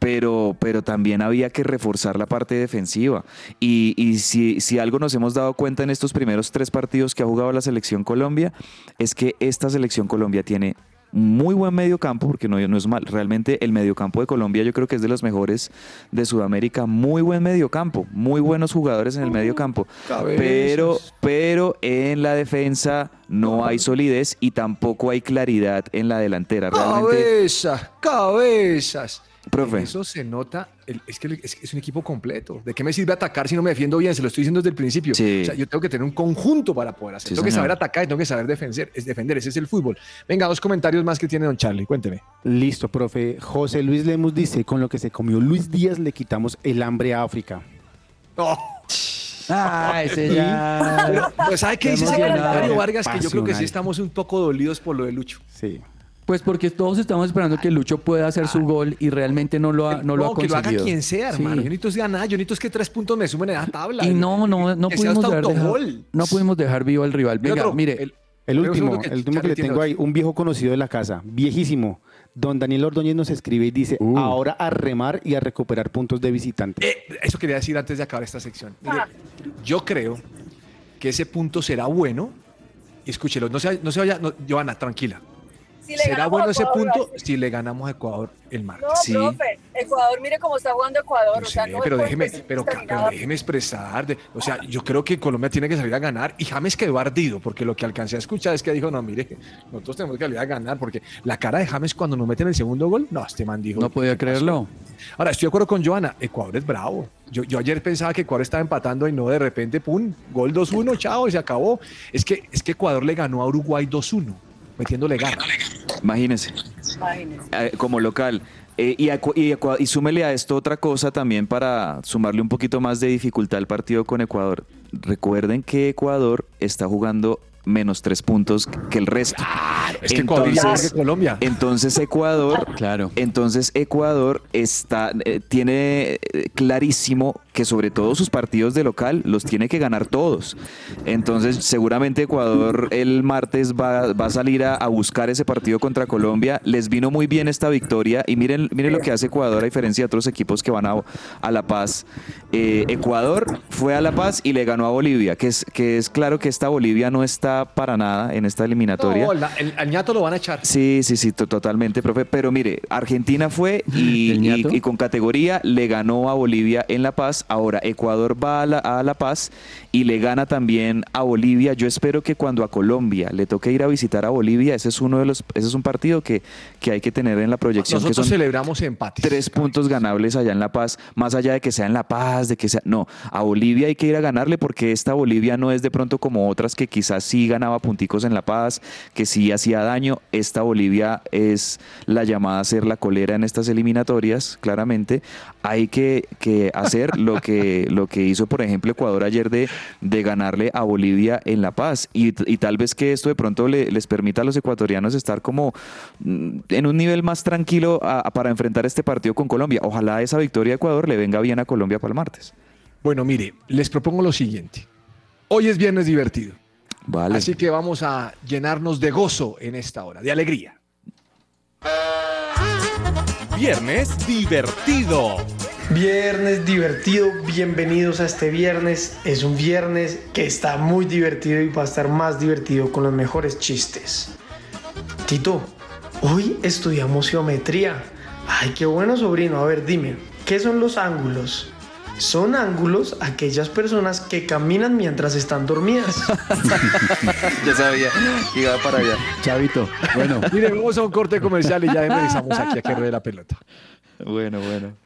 pero, pero también había que reforzar la parte defensiva. Y, y si, si algo nos hemos dado cuenta en estos primeros tres partidos que ha jugado la selección Colombia, es que esta selección Colombia tiene muy buen mediocampo, porque no, no es mal. Realmente el mediocampo de Colombia yo creo que es de los mejores de Sudamérica. Muy buen mediocampo, muy buenos jugadores en el mediocampo. cabezas. Pero, pero en la defensa no hay solidez y tampoco hay claridad en la delantera. Realmente, Cabezas, cabezas. Profe. Eso se nota, el- es que es, es un equipo completo. ¿De qué me sirve atacar si no me defiendo bien? Se lo estoy diciendo desde el principio. Sí. O sea, yo tengo que tener un conjunto para poder hacer. Sí, tengo que saber atacar y tengo que saber defender, es defender. Ese es el fútbol. Venga, dos comentarios más que tiene don Charlie. Cuénteme. Listo, profe. José Luis Lemus dice, con lo que se comió Luis Díaz le quitamos el hambre a África. Ah, ese ya. Pues, ¿sabe qué dice ese emocionado. comentario, Vargas? Que yo creo que sí estamos un poco dolidos por lo de Lucho. Sí. Pues porque todos estamos esperando que Lucho pueda hacer su gol y realmente no lo ha, no lo ha que lo conseguido. haga quien sea, Sí. hermano. Yo necesito es ganar, yo necesito es que tres puntos me sumen en esa tabla. Y no, no, no Que sea pudimos, hasta dejar, dejar- no pudimos dejar vivo al rival. Venga, otro, mire, el- último, el último que le tengo ahí, un viejo conocido de la casa, viejísimo. Don Daniel Ordóñez nos escribe y dice, Uh. ahora a remar y a recuperar puntos de visitante. Eh, eso quería decir antes de acabar esta sección. Mire, Ah. yo creo que ese punto será bueno. Escúchelo, no se, no se vaya, no, Joana, tranquila. Si le Será bueno ese punto si le ganamos a Ecuador el martes. No, Sí. profe, Ecuador, mire cómo está jugando Ecuador. Yo o sea, sé, no pero déjeme, pero, pero déjeme expresar. de- o sea, yo creo que Colombia tiene que salir a ganar y James quedó ardido porque lo que alcancé a escuchar es que dijo, no, mire, nosotros tenemos que salir a ganar porque la cara de James cuando nos meten el segundo gol, no, este man dijo. no podía creerlo. Ahora, estoy de acuerdo con Joana, Ecuador es bravo. Yo, yo ayer pensaba que Ecuador estaba empatando y no de repente, pum, gol 2-1, chao, y se acabó. Es que, es que Ecuador le ganó a Uruguay 2-1, metiéndole garra. imagínense. Imagínense. eh, como local. Eh, y, y, y súmele a esto otra cosa también para sumarle un poquito más de dificultad al partido con Ecuador. Recuerden que Ecuador está jugando menos tres puntos que el resto. Es que Ecuador es mejor que Colombia. entonces Ecuador, [laughs] Claro. entonces Ecuador está, eh, tiene eh, clarísimo que sobre todo sus partidos de local los tiene que ganar todos. Entonces seguramente Ecuador el martes va, va a salir a, a buscar ese partido contra Colombia. Les vino muy bien esta victoria y miren, miren lo que hace Ecuador a diferencia de otros equipos que van a, a La Paz. Eh, Ecuador fue a La Paz y le ganó a Bolivia, que es, que es claro que esta Bolivia no está para nada en esta eliminatoria. No, la- el, al ñato lo van a echar. Sí, sí, sí, to- totalmente, profe. Pero mire, Argentina fue [laughs] y, con categoría le ganó a Bolivia en La Paz. Ahora Ecuador va a la, a La Paz y le gana también a Bolivia. Yo espero que cuando a Colombia le toque ir a visitar a Bolivia, ese es uno de los, ese es un partido que, que hay que tener en la proyección, que Nosotros son celebramos empates. tres puntos ganables allá en La Paz, más allá de que sea en La Paz, de que sea... No, a Bolivia hay que ir a ganarle porque esta Bolivia no es de pronto como otras que quizás sí ganaba punticos en La Paz, que sí hacía daño. Esta Bolivia es la llamada a ser la colera en estas eliminatorias, claramente. Hay que, que hacer lo que, [laughs] lo que hizo, por ejemplo, Ecuador ayer de, de ganarle a Bolivia en La Paz. Y, y tal vez que esto de pronto le- les permita a los ecuatorianos estar como mm, en un nivel más tranquilo a- a- para enfrentar este partido con Colombia. Ojalá esa victoria de Ecuador le venga bien a Colombia para el martes. Bueno, mire, les propongo lo siguiente. Hoy es viernes divertido. Vale. Así que vamos a llenarnos de gozo en esta hora, de alegría. Viernes divertido. Viernes divertido, bienvenidos a este viernes. Es un viernes que está muy divertido y va a estar más divertido con los mejores chistes. Tito, hoy estudiamos geometría. Ay, qué bueno sobrino. A ver, dime, ¿qué son los ángulos? Son ángulos aquellas personas que caminan mientras están dormidas. [laughs] ya sabía que iba para allá. Chavito, bueno. [laughs] Miren, vamos a un corte comercial y ya regresamos aquí a que ruede la pelota. Bueno, bueno.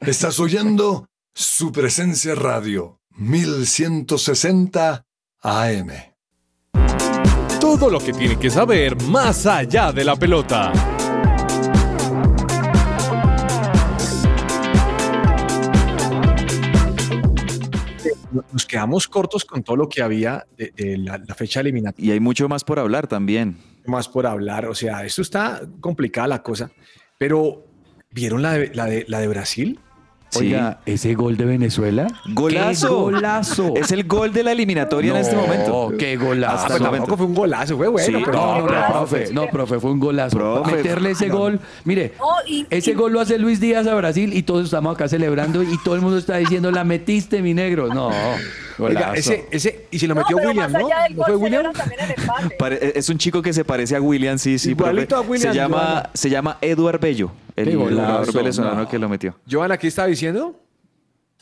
Estás oyendo su presencia radio 1160 AM. Todo lo que tiene que saber más allá de la pelota. Nos quedamos cortos con todo lo que había de, de la, la fecha eliminatoria. Y hay mucho más por hablar también. Más por hablar, o sea, esto está complicada la cosa, pero ¿vieron la de, la de, la de Brasil? Oiga, ese gol de Venezuela. ¡Golazo! ¡Qué golazo! Es el gol de la eliminatoria en este momento. Qué golazo. Ah, pero tampoco fue un golazo, fue bueno. Sí, pero No, no, no, profe, no, profe, fue un golazo. Profe. Meterle ese gol, mire, ese y- gol lo hace Luis Díaz a Brasil y todos estamos acá celebrando y todo el mundo está diciendo, la metiste, mi negro. No, golazo. Oiga, ese, ese, y si lo metió William, ¿no? ¿No fue William? Es un chico que se parece a William, sí, sí. Igualito profe. a William, se llama, se llama Eduard Bello, el jugador venezolano no. que lo metió. Joana, ¿qué estaba diciendo?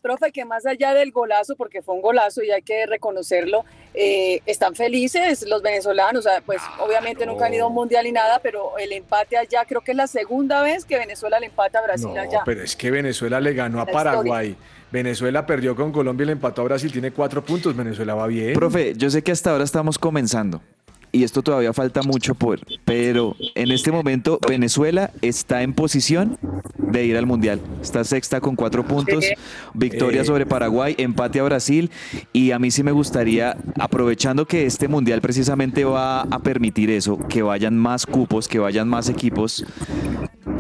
Profe, que más allá del golazo, porque fue un golazo y hay que reconocerlo, eh, están felices los venezolanos. O sea, pues obviamente nunca han ido a un mundial ni nada, pero el empate allá, creo que es la segunda vez que Venezuela le empata a Brasil No, allá. pero es que Venezuela le ganó a La Paraguay. Venezuela perdió con Colombia y le empató a Brasil. Tiene cuatro puntos. Venezuela va bien. Profe, yo sé que hasta ahora estamos comenzando y esto todavía falta mucho por, pero en este momento Venezuela está en posición de ir al mundial. Está sexta con cuatro puntos, victoria Eh. sobre Paraguay, empate a Brasil y a mí sí me gustaría, aprovechando que este mundial precisamente va a permitir eso, que vayan más cupos, que vayan más equipos,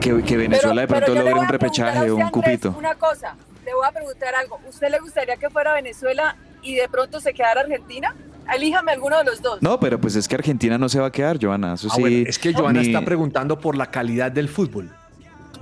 que, que Venezuela de pronto logre un repechaje o un cupito. Una cosa, le voy a preguntar algo. ¿Usted le gustaría que fuera Venezuela y de pronto se quedara Argentina? Elíjame alguno de los dos. No, pero pues es que Argentina no se va a quedar, Joana. Eso Ah, sí. bueno, es que Joana ni- está preguntando por la calidad del fútbol.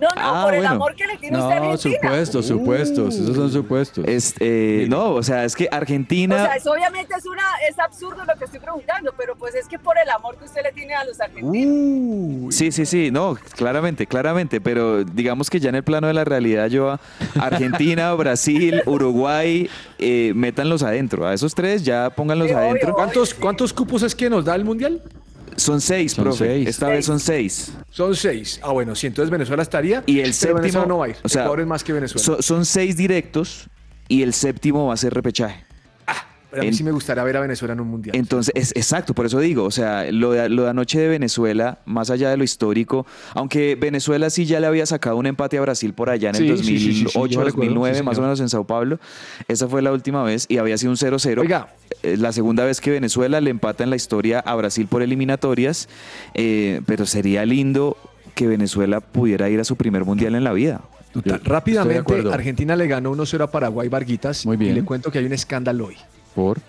No, no, Ah, por el amor que le tiene usted a No, Argentina. supuestos, supuestos, esos son supuestos. Es, eh, no, o sea, es que O Argentina. sea, es, obviamente es, una, es absurdo lo que estoy preguntando, pero pues es que por el amor que usted le tiene a los argentinos. Sí, sí, sí, no, claramente, claramente, pero digamos que ya en el plano de la realidad yo a Argentina, [laughs] Brasil, Uruguay, eh, métanlos adentro. A esos tres ya pónganlos Sí, obvio, adentro. ¿Cuántos, ¿Cuántos cupos es que nos da el mundial? Son seis, Son profe. seis. Esta vez son seis. Son seis. Ah, bueno, sí, entonces Venezuela estaría. Y el pero séptimo. Venezuela no va a ir. O sea, Ecuador es más que Venezuela. so- son seis directos y el séptimo va a ser repechaje. Pero a mí en- sí me gustaría ver a Venezuela en un mundial. Entonces, es exacto, por eso digo, o sea, lo de, lo de anoche de Venezuela, más allá de lo histórico, aunque Venezuela sí ya le había sacado un empate a Brasil por allá en el Sí, sí, sí, sí, sí, 2008, yo recuerdo, 2009, sí, más o menos en Sao Paulo, esa fue la última vez y había sido un 0-0. Oiga. Es la segunda vez que Venezuela le empata en la historia a Brasil por eliminatorias, eh, pero sería lindo que Venezuela pudiera ir a su primer mundial en la vida. Total. Rápidamente. Argentina le ganó 1-0 a Paraguay Varguitas. Muy bien. Y le cuento que hay un escándalo hoy. ¿Por?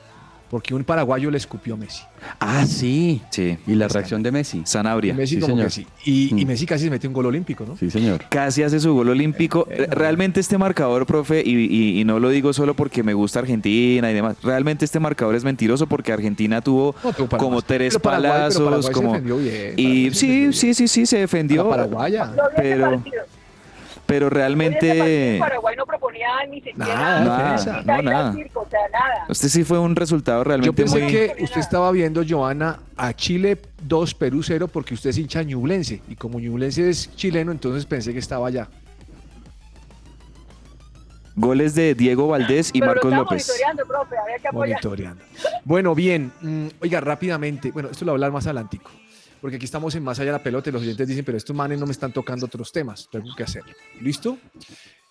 Porque un paraguayo le escupió a Messi. Ah, sí. Sí. Y la reacción de Messi. Sanabria. Messi Sí, como señor. Y, y Mm. Messi casi se mete un gol olímpico, ¿no? Sí, señor. Casi hace su gol olímpico. Re- Realmente este marcador, profe, y, y- y no lo digo solo porque me gusta Argentina y demás, realmente este marcador es mentiroso porque Argentina tuvo No, como más. tres Pero Paraguay- pero palazos, se como... defendió bien, y Paraguay se sí, sí, sí, sí, se defendió, La paraguaya. Pero. Pero Yo realmente... Paraguay no proponía ni siquiera Nada, Nada, no, nada. circo, o sea, nada. Este sí fue un resultado Yo realmente pensé muy... que usted estaba viendo, Joana, a Chile 2, Perú 0, porque usted es hincha ñublense. Y como ñublense es chileno, entonces pensé que estaba allá. Goles de Diego Valdés y Pero Marcos López. monitoreando, profe, había que apoyar. Monitoreando. Bueno, bien. mm, oiga, rápidamente. Bueno, esto lo voy a hablar más adelantico. Porque aquí estamos en Más allá de la pelota y los oyentes dicen, pero estos manes no me están tocando otros temas. Tengo que hacerlo. ¿Listo?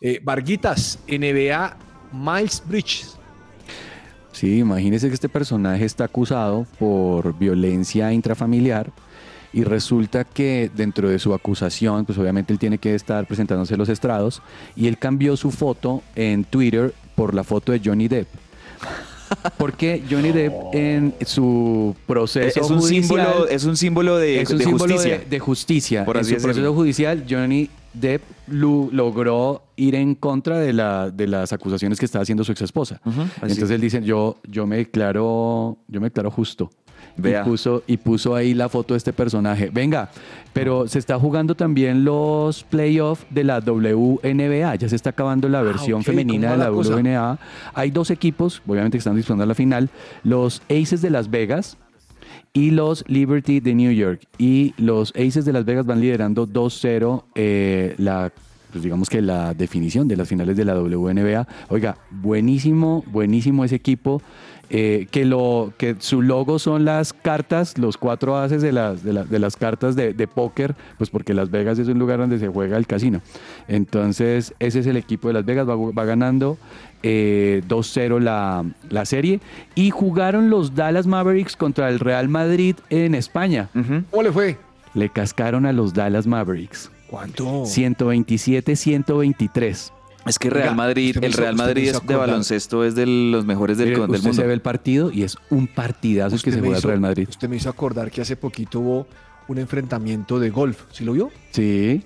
Eh, Varguitas, NBA, Miles Bridges. Sí, imagínese que este personaje está acusado por violencia intrafamiliar y resulta que dentro de su acusación, pues obviamente él tiene que estar presentándose en los estrados y él cambió su foto en Twitter por la foto de Johnny Depp. Porque Johnny Depp en su proceso Es un judicial- símbolo, es un símbolo de, es un de símbolo justicia. de, de justicia. Por en así su decirlo. proceso judicial, Johnny Depp logró ir en contra de, la, de las acusaciones que estaba haciendo su ex esposa. Entonces él dice, yo, yo me declaro, yo me declaro justo. Vea. Y puso, y puso ahí la foto de este personaje. Venga, pero se está jugando también los playoffs de la WNBA. Ya se está acabando la versión Ah, ok, femenina de ¿cómo la la? WNBA. Hay dos equipos, obviamente, que están disputando la final. Los Aces de Las Vegas y los Liberty de New York. Y los Aces de Las Vegas van liderando 2-0 eh, la pues digamos que la definición de las finales de la WNBA. Oiga, buenísimo, buenísimo ese equipo. Eh, que, lo, que su logo son las cartas, los cuatro haces de las, de, la- de las cartas de, de póker, pues porque Las Vegas es un lugar donde se juega el casino. Entonces, ese es el equipo de Las Vegas, va, va ganando eh, 2-0 la, la serie. Y jugaron los Dallas Mavericks contra el Real Madrid en España. ¿Cómo le fue? Le cascaron a los Dallas Mavericks. ¿Cuánto? 127-123. Es que Real Madrid, usted el Real usted Madrid es de baloncesto, es de los mejores del, Mire, del usted mundo. se ve el partido y es un partidazo el que Usted se me juega el hizo- Real Madrid. Usted me hizo acordar que hace poquito hubo un enfrentamiento de golf. ¿Sí lo vio? Sí.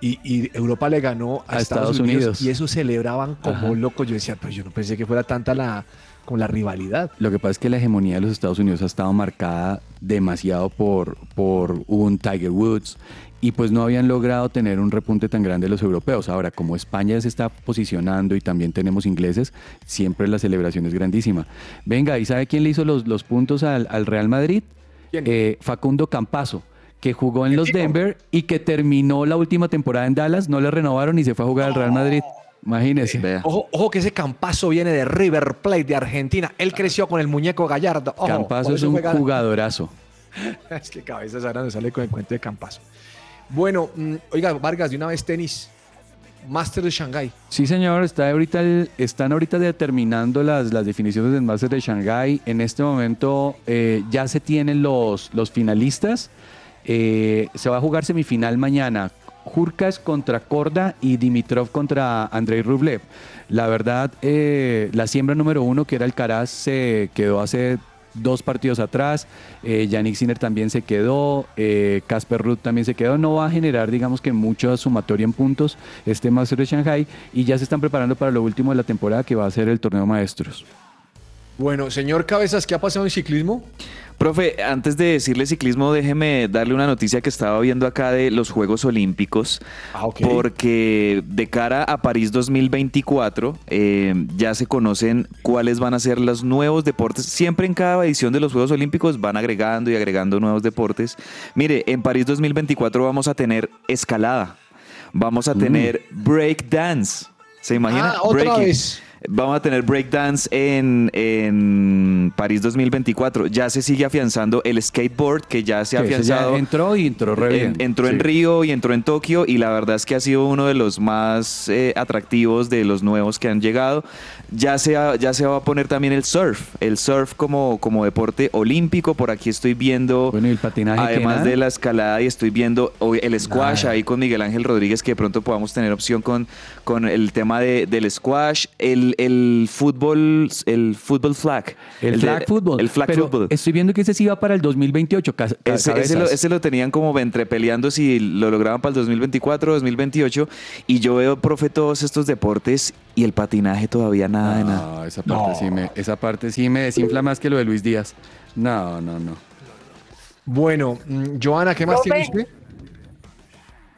Y, y Europa le ganó a, A Estados, Estados Unidos, Unidos. y eso celebraban como Ajá. locos. Yo decía, pues yo no pensé que fuera tanta la, como la rivalidad. Lo que pasa es que la hegemonía de los Estados Unidos ha estado marcada demasiado por, por un Tiger Woods y pues no habían logrado tener un repunte tan grande los europeos. Ahora, como España se está posicionando y también tenemos ingleses, siempre la celebración es grandísima. Venga, ¿y sabe quién le hizo los, los puntos al, al Real Madrid? Eh, Facundo Campazo que jugó en los Denver y que terminó la última temporada en Dallas, no le renovaron y se fue a jugar al Real Madrid. Imagínese. Ojo, ojo que ese Campazo viene de River Plate de Argentina. Él creció con el muñeco Gallardo. Ojo, Campazo es un jugadorazo. [laughs] es que cabezas ahora me sale con el cuento de Campazo. Bueno, mm, oiga, Vargas, de una vez tenis. Master de Shanghái. Sí, señor, está ahorita están ahorita determinando las, las definiciones del Master de Shanghái. En este momento eh, ya se tienen los, los finalistas. Eh, se va a jugar semifinal mañana. Jurkas contra Korda y Dimitrov contra Andrei Rublev. La verdad, eh, la siembra número uno, que era el Caraz, se quedó hace dos partidos atrás. Eh, Yannick Sinner también se quedó. eh, Casper Ruth también se quedó. No va a generar, digamos que mucha sumatoria en puntos este Master de Shanghai. Y ya se están preparando para lo último de la temporada, que va a ser el torneo maestros. Bueno, señor Cabezas, ¿qué ha pasado en ciclismo? Profe, antes de decirle ciclismo, déjeme darle una noticia que estaba viendo acá de los Juegos Olímpicos. Ah, ok. Porque de cara a París 2024 eh, ya se conocen cuáles van a ser los nuevos deportes. Siempre en cada edición de los Juegos Olímpicos van agregando y agregando nuevos deportes. Mire, en París 2024 vamos a tener escalada, vamos a tener break dance. ¿Se imagina? Ah, otra Breaking. vez. Vamos a tener breakdance en, en París 2024. Ya se sigue afianzando el skateboard, que ya se ha afianzado. entró y entró re En- entró en. Río y entró en Tokio y la verdad es que ha sido uno de los más eh, atractivos de los nuevos que han llegado. Ya se, ha- ya se va a poner también el surf, el surf como, como deporte olímpico. Por aquí estoy viendo, Bueno, y el patinaje. además de la escalada, y estoy viendo el squash Nada. ahí con Miguel Ángel Rodríguez, que de pronto podamos tener opción con, con el tema de- del squash, el, el fútbol, el fútbol flag. El, flag football. El flag Pero. Estoy viendo que ese sí va para el 2028. ca- Ese, ese lo, cabezas. ese lo tenían como entre peleando si lo lograban para el 2024 o 2028. Y yo veo, profe, todos estos deportes y el patinaje todavía nada de nada. No, esa parte, Sí me, esa parte sí me desinfla más que lo de Luis Díaz. No, no, no. Bueno, mm, Joana, ¿qué más tiene usted?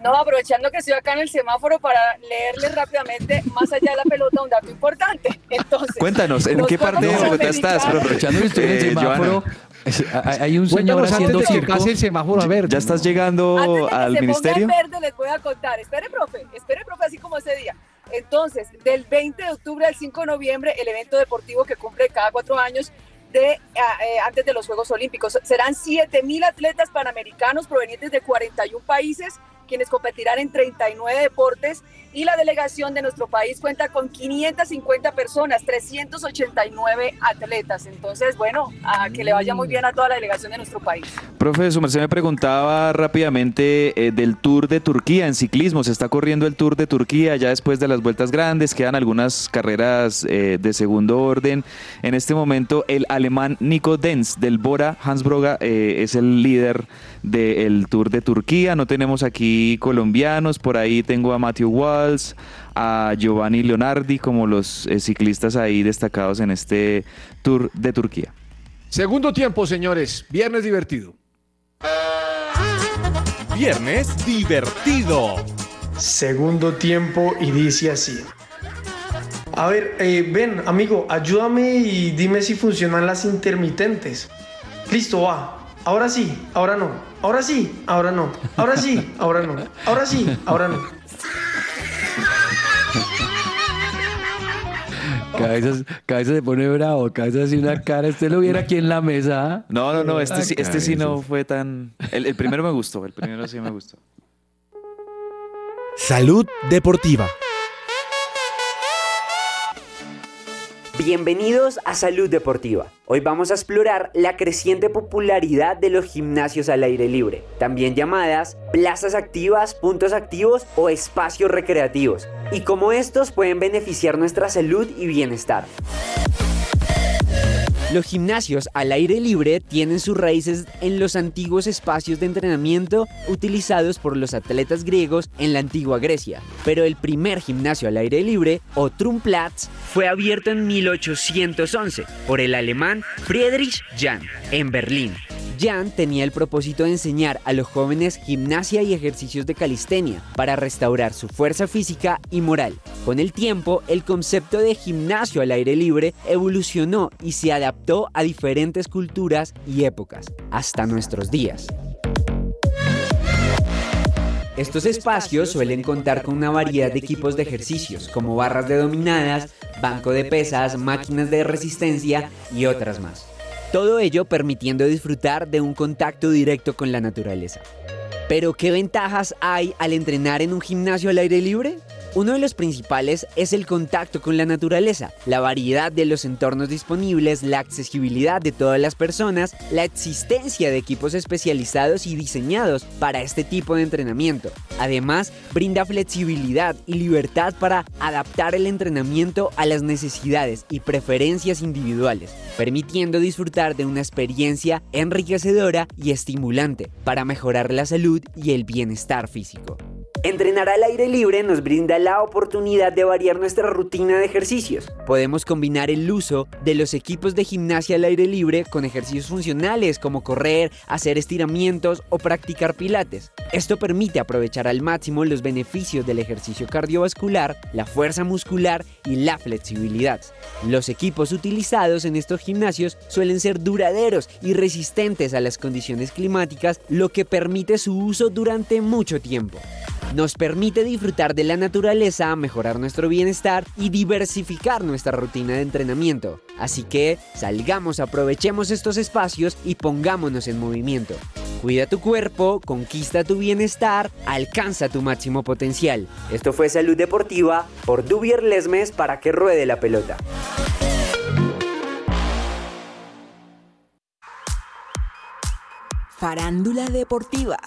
No, aprovechando que estoy acá en el semáforo para leerles rápidamente, más allá de la pelota, un dato importante. Entonces, Cuéntanos, ¿en qué parte de Bogotá estás, profe? Aprovechando que estoy en el Eh, semáforo, Joana, hay un señor haciendo antes de que circo. pase el semáforo a ver. ¿Ya estás llegando Antes de que al se ministerio? verde, les voy a contar. Espere, profe, espere, profe, así como ese día. Entonces, del 20 de octubre al 5 de noviembre, el evento deportivo que cumple cada cuatro años de, ah, eh, antes de los Juegos Olímpicos. Serán 7 mil atletas panamericanos provenientes de 41 países quienes competirán en 39 deportes y la delegación de nuestro país cuenta con 550 personas, 389 atletas. Entonces, bueno, a que le vaya muy bien a toda la delegación de nuestro país. Profe, su merced me preguntaba rápidamente eh, del Tour de Turquía en ciclismo. Se está corriendo el Tour de Turquía ya después de las vueltas grandes. Quedan algunas carreras eh, de segundo orden. En este momento, el alemán Nico Denz del Bora Hansbroga eh, es el líder del Tour de Turquía. No tenemos aquí colombianos, por ahí tengo a Matthew A Giovanni Leonardi como los eh, ciclistas ahí destacados en este Tour de Turquía. Segundo tiempo, señores. Viernes divertido. Viernes divertido. Segundo tiempo y dice así. A ver, eh, ven, amigo, ayúdame y dime si funcionan las intermitentes. Listo, va. Ahora sí, ahora no. Ahora sí, ahora no. Ahora sí, ahora no. Ahora sí, ahora no. Cabeza, cabeza se pone bravo, cabeza así una cara. Usted lo viera aquí en la mesa. ¿ah? No, no, no, este, sí- este sí no cabezas. fue tan... El, el primero me gustó, el primero sí me gustó. Salud deportiva. Bienvenidos a Salud Deportiva. Hoy vamos a explorar la creciente popularidad de los gimnasios al aire libre, también llamadas plazas activas, puntos activos o espacios recreativos, y cómo estos pueden beneficiar nuestra salud y bienestar. Los gimnasios al aire libre tienen sus raíces en los antiguos espacios de entrenamiento utilizados por los atletas griegos en la antigua Grecia. Pero el primer gimnasio al aire libre, o Trumplatz, fue abierto en 1811 por el alemán Friedrich Jahn en Berlín. Jan tenía el propósito de enseñar a los jóvenes gimnasia y ejercicios de calistenia para restaurar su fuerza física y moral. Con el tiempo, el concepto de gimnasio al aire libre evolucionó y se adaptó a diferentes culturas y épocas, hasta nuestros días. Estos espacios suelen contar con una variedad de equipos de ejercicios, como barras de dominadas, banco de pesas, máquinas de resistencia y otras más. Todo ello permitiendo disfrutar de un contacto directo con la naturaleza. Pero ¿qué ventajas hay al entrenar en un gimnasio al aire libre? Uno de los principales es el contacto con la naturaleza, la variedad de los entornos disponibles, la accesibilidad de todas las personas, la existencia de equipos especializados y diseñados para este tipo de entrenamiento. Además, brinda flexibilidad y libertad para adaptar el entrenamiento a las necesidades y preferencias individuales, permitiendo disfrutar de una experiencia enriquecedora y estimulante para mejorar la salud y el bienestar físico. Entrenar al aire libre nos brinda la oportunidad de variar nuestra rutina de ejercicios. Podemos combinar el uso de los equipos de gimnasia al aire libre con ejercicios funcionales como correr, hacer estiramientos o practicar pilates. Esto permite aprovechar al máximo los beneficios del ejercicio cardiovascular, la fuerza muscular y la flexibilidad. Los equipos utilizados en estos gimnasios suelen ser duraderos y resistentes a las condiciones climáticas, lo que permite su uso durante mucho tiempo. Nos permite disfrutar de la naturaleza, mejorar nuestro bienestar y diversificar nuestra rutina de entrenamiento. Así que salgamos, aprovechemos estos espacios y pongámonos en movimiento. Cuida tu cuerpo, conquista tu bienestar, alcanza tu máximo potencial. Esto fue Salud Deportiva por Dubier Lesmes para que ruede la pelota. Farándula deportiva.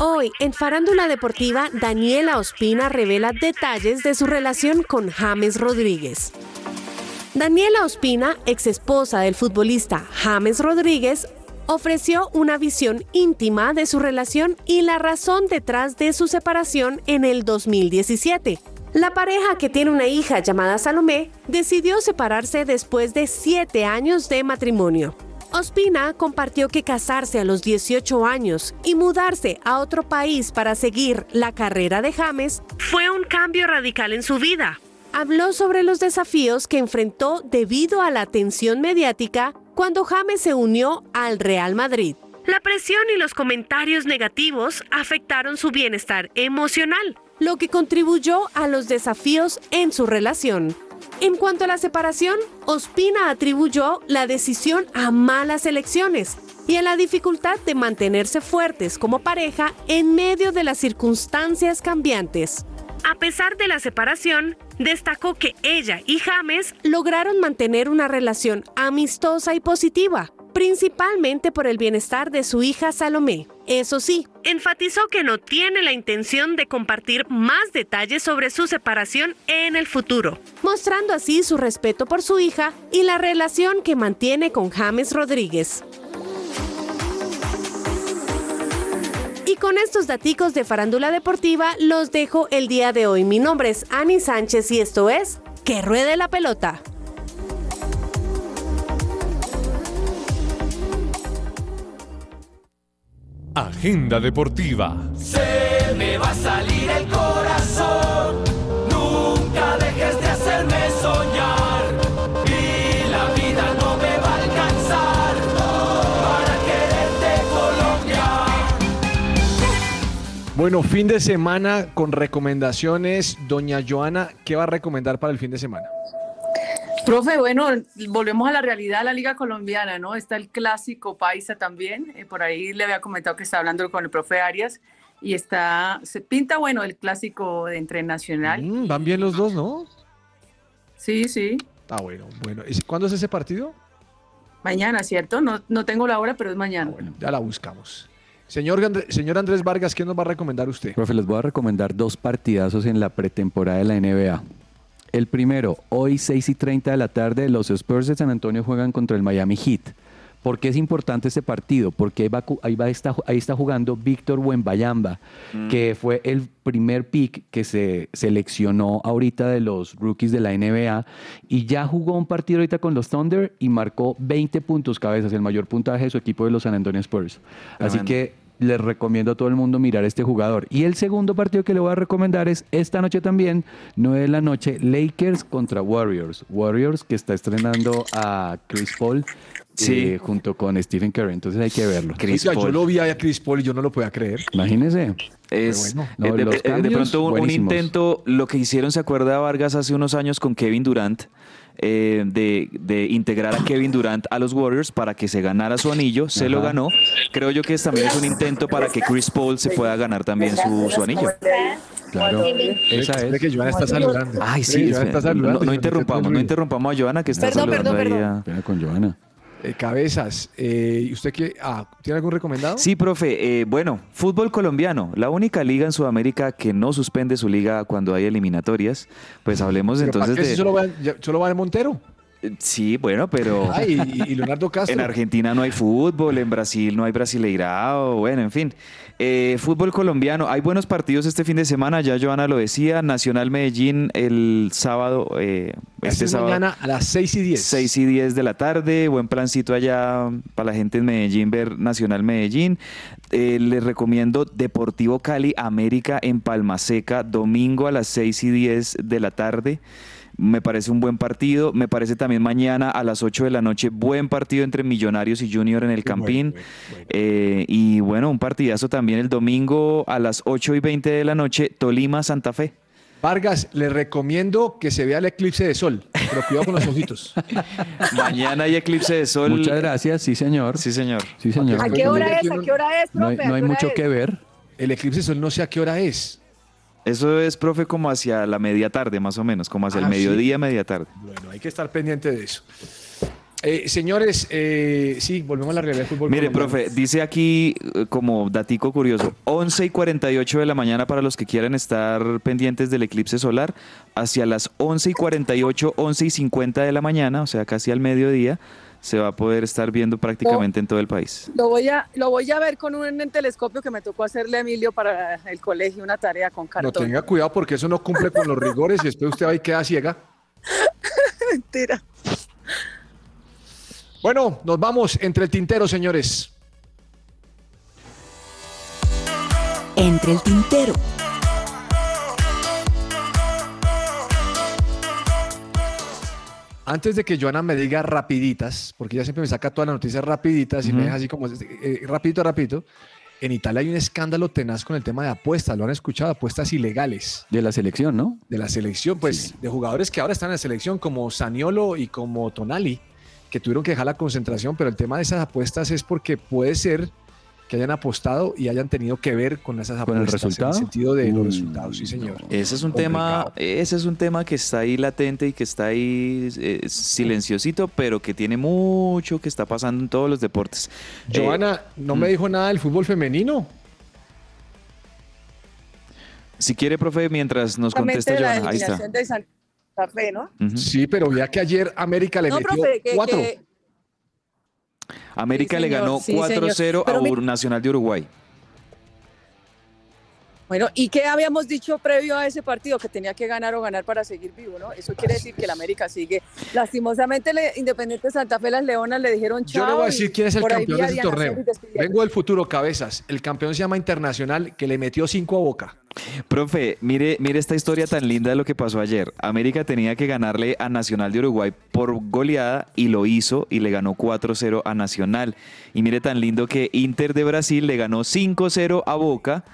Hoy, en Farándula Deportiva, Daniela Ospina revela detalles de su relación con James Rodríguez. Daniela Ospina, ex esposa del futbolista James Rodríguez, ofreció una visión íntima de su relación y la razón detrás de su separación en el 2017. La pareja, que tiene una hija llamada Salomé, decidió separarse después de siete años de matrimonio. Ospina compartió que casarse a los 18 años y mudarse a otro país para seguir la carrera de James fue un cambio radical en su vida. Habló sobre los desafíos que enfrentó debido a la atención mediática cuando James se unió al Real Madrid. La presión y los comentarios negativos afectaron su bienestar emocional, lo que contribuyó a los desafíos en su relación. En cuanto a la separación, Ospina atribuyó la decisión a malas elecciones y a la dificultad de mantenerse fuertes como pareja en medio de las circunstancias cambiantes. A pesar de la separación, destacó que ella y James lograron mantener una relación amistosa y positiva, principalmente por el bienestar de su hija Salomé. Eso sí, enfatizó que no tiene la intención de compartir más detalles sobre su separación en el futuro, mostrando así su respeto por su hija y la relación que mantiene con James Rodríguez. Y con estos daticos de farándula deportiva los dejo el día de hoy. Mi nombre es Ani Sánchez y esto es Que Ruede la Pelota. Agenda deportiva. Se me va a salir el corazón. Nunca dejes de hacerme soñar. Y la vida no me va a alcanzar para quererte, Colombia. Bueno, fin de semana con recomendaciones. Doña Joana, ¿qué va a recomendar para el fin de semana? Profe, bueno, volvemos a la realidad de la Liga Colombiana, ¿no? Está el clásico Paisa también. eh, por ahí le había comentado que estaba hablando con el profe Arias. Y está, se pinta bueno el clásico de entre Nacional. Mm, van bien los dos, ¿no? Sí, sí. Ah, bueno, bueno. ¿Y ¿Cuándo es ese partido? Mañana, ¿cierto? No, no tengo la hora, pero es mañana. Ya la buscamos. Señor, André- señor Andrés Vargas, ¿qué nos va a recomendar usted? Profe, les voy a recomendar dos partidazos en la pretemporada de la NBA. El primero, hoy 6 y 30 de la tarde, los Spurs de San Antonio juegan contra el Miami Heat. ¿Por qué es importante este partido? Porque ahí, va, ahí, va está, ahí está jugando Víctor Wembayamba, Mm. que fue el primer pick que se seleccionó ahorita de los rookies de la NBA y ya jugó un partido ahorita con los Thunder y marcó 20 puntos cabezas, el mayor puntaje de su equipo de los San Antonio Spurs. Así que les recomiendo a todo el mundo mirar este jugador. Y el segundo partido que le voy a recomendar es esta noche también, 9 de la noche, Lakers contra Warriors. Warriors que está estrenando a Chris Paul Sí. eh, junto con Stephen Curry. Entonces hay que verlo. Oiga, yo lo vi ahí a Chris Paul y yo no lo podía creer. Imagínese. Es, bueno. No, eh, de, los eh, de pronto un, un intento, lo que hicieron, se acuerda Vargas hace unos años con Kevin Durant, eh, de, de integrar a Kevin Durant a los Warriors para que se ganara su anillo, se lo ganó. Creo yo que es, también es un intento para que Chris Paul se pueda ganar también su, su anillo. Claro, esa es. que Joana está saludando. Ay, sí, está saludando no, interrumpamos, no interrumpamos a Joana que está Perdón, saludando perdón, ahí a- Espera con Joana. Eh, cabezas, eh, ¿y usted qué? Ah, ¿tiene algún recomendado? Sí, profe. eh, bueno, fútbol colombiano, la única liga en Sudamérica que no suspende su liga cuando hay eliminatorias. Pues hablemos Pero ¿para entonces qué de... si solo va, solo va el Montero? Eh, Sí, bueno, pero... Ay, y, y Leonardo [laughs] Castro. En Argentina no hay fútbol, en Brasil no hay brasileirao, bueno, en fin. Eh, fútbol colombiano, hay buenos partidos este fin de semana, ya Joana lo decía, Nacional Medellín el sábado, eh, Este es sábado. mañana a las 6 y 10. 6 y 10 de la tarde, buen plancito allá para la gente en Medellín ver Nacional Medellín. Eh, les recomiendo Deportivo Cali América en Palma Seca, domingo a las 6 y 10 de la tarde. Me parece un buen partido. Me parece también mañana a las 8 de la noche, buen partido entre Millonarios y Junior en el Campín. Eh, y bueno, un partidazo también el domingo a las 8 y 20 de la noche, Tolima-Santa Fe. Vargas, le recomiendo que se vea el eclipse de sol, pero cuidado con los ojitos. [laughs] Mañana hay eclipse de sol. Muchas gracias, sí señor. Sí, señor. Sí, señor. ¿A qué hora es? ¿A qué hora es, No hay, mucho es? que ver. El eclipse de sol no sé a qué hora es. Eso es, profe, como hacia la media tarde, más o menos, como hacia el Ah, sí. mediodía, media tarde. Bueno, hay que estar pendiente de eso. Eh, señores, eh, sí, volvemos a la realidad del fútbol. Mire, colombiano. profe, dice aquí eh, como datico curioso, 11 y 48 de la mañana para los que quieran estar pendientes del eclipse solar, hacia las 11 y 48, 11 y 50 de la mañana, o sea, casi al mediodía, se va a poder estar viendo prácticamente en todo el país. Lo voy a, lo voy a ver con un telescopio que me tocó hacerle a Emilio para el colegio, una tarea con No cartón. tenga cuidado porque eso no cumple con los rigores y después usted va y queda ciega. [laughs] Mentira. Bueno, nos vamos entre el tintero, señores. Entre el tintero. Antes de que Joana me diga rapiditas, porque ella siempre me saca todas las noticias rapiditas y me deja así como eh, rapidito, rapidito. En Italia hay un escándalo tenaz con el tema de apuestas, lo han escuchado, apuestas ilegales De la selección, ¿no? de la selección, pues de jugadores que ahora están en la selección como Saniolo y como Tonali, que tuvieron que dejar la concentración, pero el tema de esas apuestas es porque puede ser que hayan apostado y hayan tenido que ver con esas ¿Con el resultado? En el sentido de los Uy, resultados, sí señor. Ese es un tema, ese es un tema que está ahí latente y que está ahí eh, silenciosito, pero que tiene mucho que está pasando en todos los deportes. Eh, Joana, no me dijo nada del fútbol femenino. si quiere, profe, mientras nos contesta Joana, ahí está. eliminación de Santa Fe, ¿no? Ujú. Sí, pero ya que ayer América le No, metió profe, que- cuatro. que- América Sí, le ganó sí, 4-0 señor. a Nacional de Uruguay. Bueno, ¿y qué habíamos dicho previo a ese partido? Que tenía que ganar o ganar para seguir vivo, ¿no? Eso quiere decir que el América sigue. Lastimosamente, el Independiente Santa Fe, las Leonas le dijeron chao. Yo le voy a decir quién es el campeón de ese torneo. Vengo del futuro, cabezas. El campeón se llama Internacional, que le metió cinco a Boca. Profe, mire, mire esta historia tan linda de lo que pasó ayer. América tenía que ganarle a Nacional de Uruguay por goleada y lo hizo y le ganó 4-0 a Nacional. Y mire tan lindo que Inter de Brasil le ganó 5-0 a Boca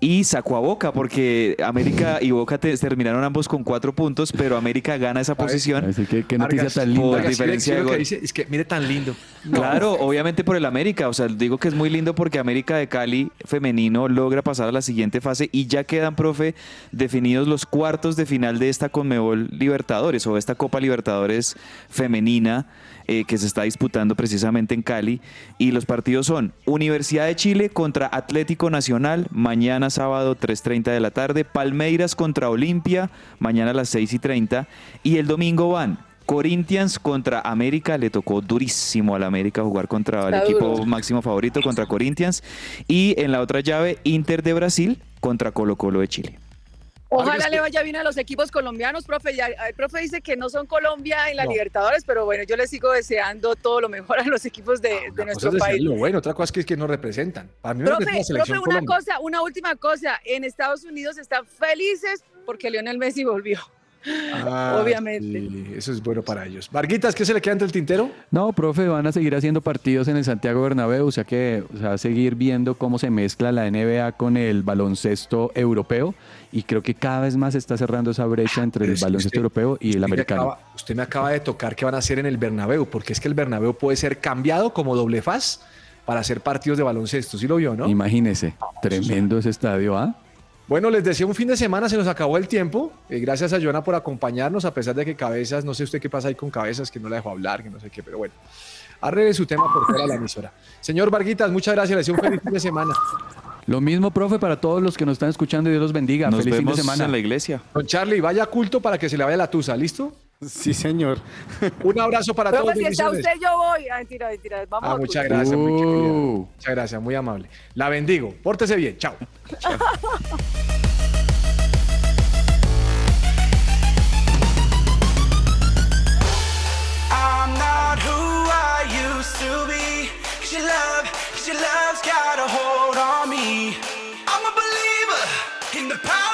y sacó a Boca porque América [laughs] y Boca te- terminaron ambos con cuatro puntos, pero América gana esa posición. Así que qué noticia tan linda. Por Vargas, diferencia sí, de lo que gol. dice es que mire tan lindo. Claro, obviamente por el América. O sea, digo que es muy lindo porque América de Cali femenino logra pasar a la siguiente fase y ya quedan, profe, definidos los cuartos de final de esta Conmebol Libertadores o esta Copa Libertadores femenina eh, que se está disputando precisamente en Cali. Y los partidos son Universidad de Chile contra Atlético Nacional, mañana sábado 3.30 de la tarde, Palmeiras contra Olimpia, mañana a las 6.30 y el domingo van Corinthians contra América, le tocó durísimo al América jugar contra el equipo máximo favorito, contra Corinthians. Y en la otra llave, Inter de Brasil contra Colo Colo de Chile. Ojalá le vaya bien a los equipos colombianos, profe. Ya, el profe dice que no son Colombia en la No. Libertadores, pero bueno, yo les sigo deseando todo lo mejor a los equipos de, de Una nuestro es país. lo bueno, otra cosa es que, es que nos representan. Para mí me Profe, la profe, una Colombia. cosa, una última cosa. En Estados Unidos están felices porque Lionel Messi volvió. Ah, obviamente. sí, eso es bueno para ellos. Varguitas, ¿qué se le queda entre el tintero? No, profe, van a seguir haciendo partidos en el Santiago Bernabéu, o sea que o sea, seguir viendo cómo se mezcla la NBA con el baloncesto europeo y creo que cada vez más se está cerrando esa brecha entre Pero el baloncesto usted- europeo y el me americano. acaba- usted me acaba de tocar que van a hacer en el Bernabéu, porque es que el Bernabéu puede ser cambiado como doble faz para hacer partidos de baloncesto. ¿Sí lo vio, no? Imagínese, tremendo ese estadio, ¿ah? Bueno, les decía un fin de semana, se nos acabó el tiempo. Eh, gracias a Joana por acompañarnos, a pesar de que Cabezas, no sé usted qué pasa ahí con Cabezas, que no la dejó hablar, que no sé qué, pero bueno. Arregle su tema por fuera de la emisora. Señor Varguitas, muchas gracias, le deseo un feliz fin de semana. Lo mismo, profe, para todos los que nos están escuchando y Dios los bendiga. Nos Feliz fin de vemos semana. en la iglesia. Don Charlie, vaya culto para que se le vaya la tusa, ¿listo? Sí, señor. Un abrazo para todos. Profe, si está usted, yo voy. Ah, mentira, mentira. Vamos Ah, a muchas gracias, muy. Uh. Muchas gracias, muy amable. La bendigo. Pórtese bien. Chao. I'm me. I'm a believer in the power.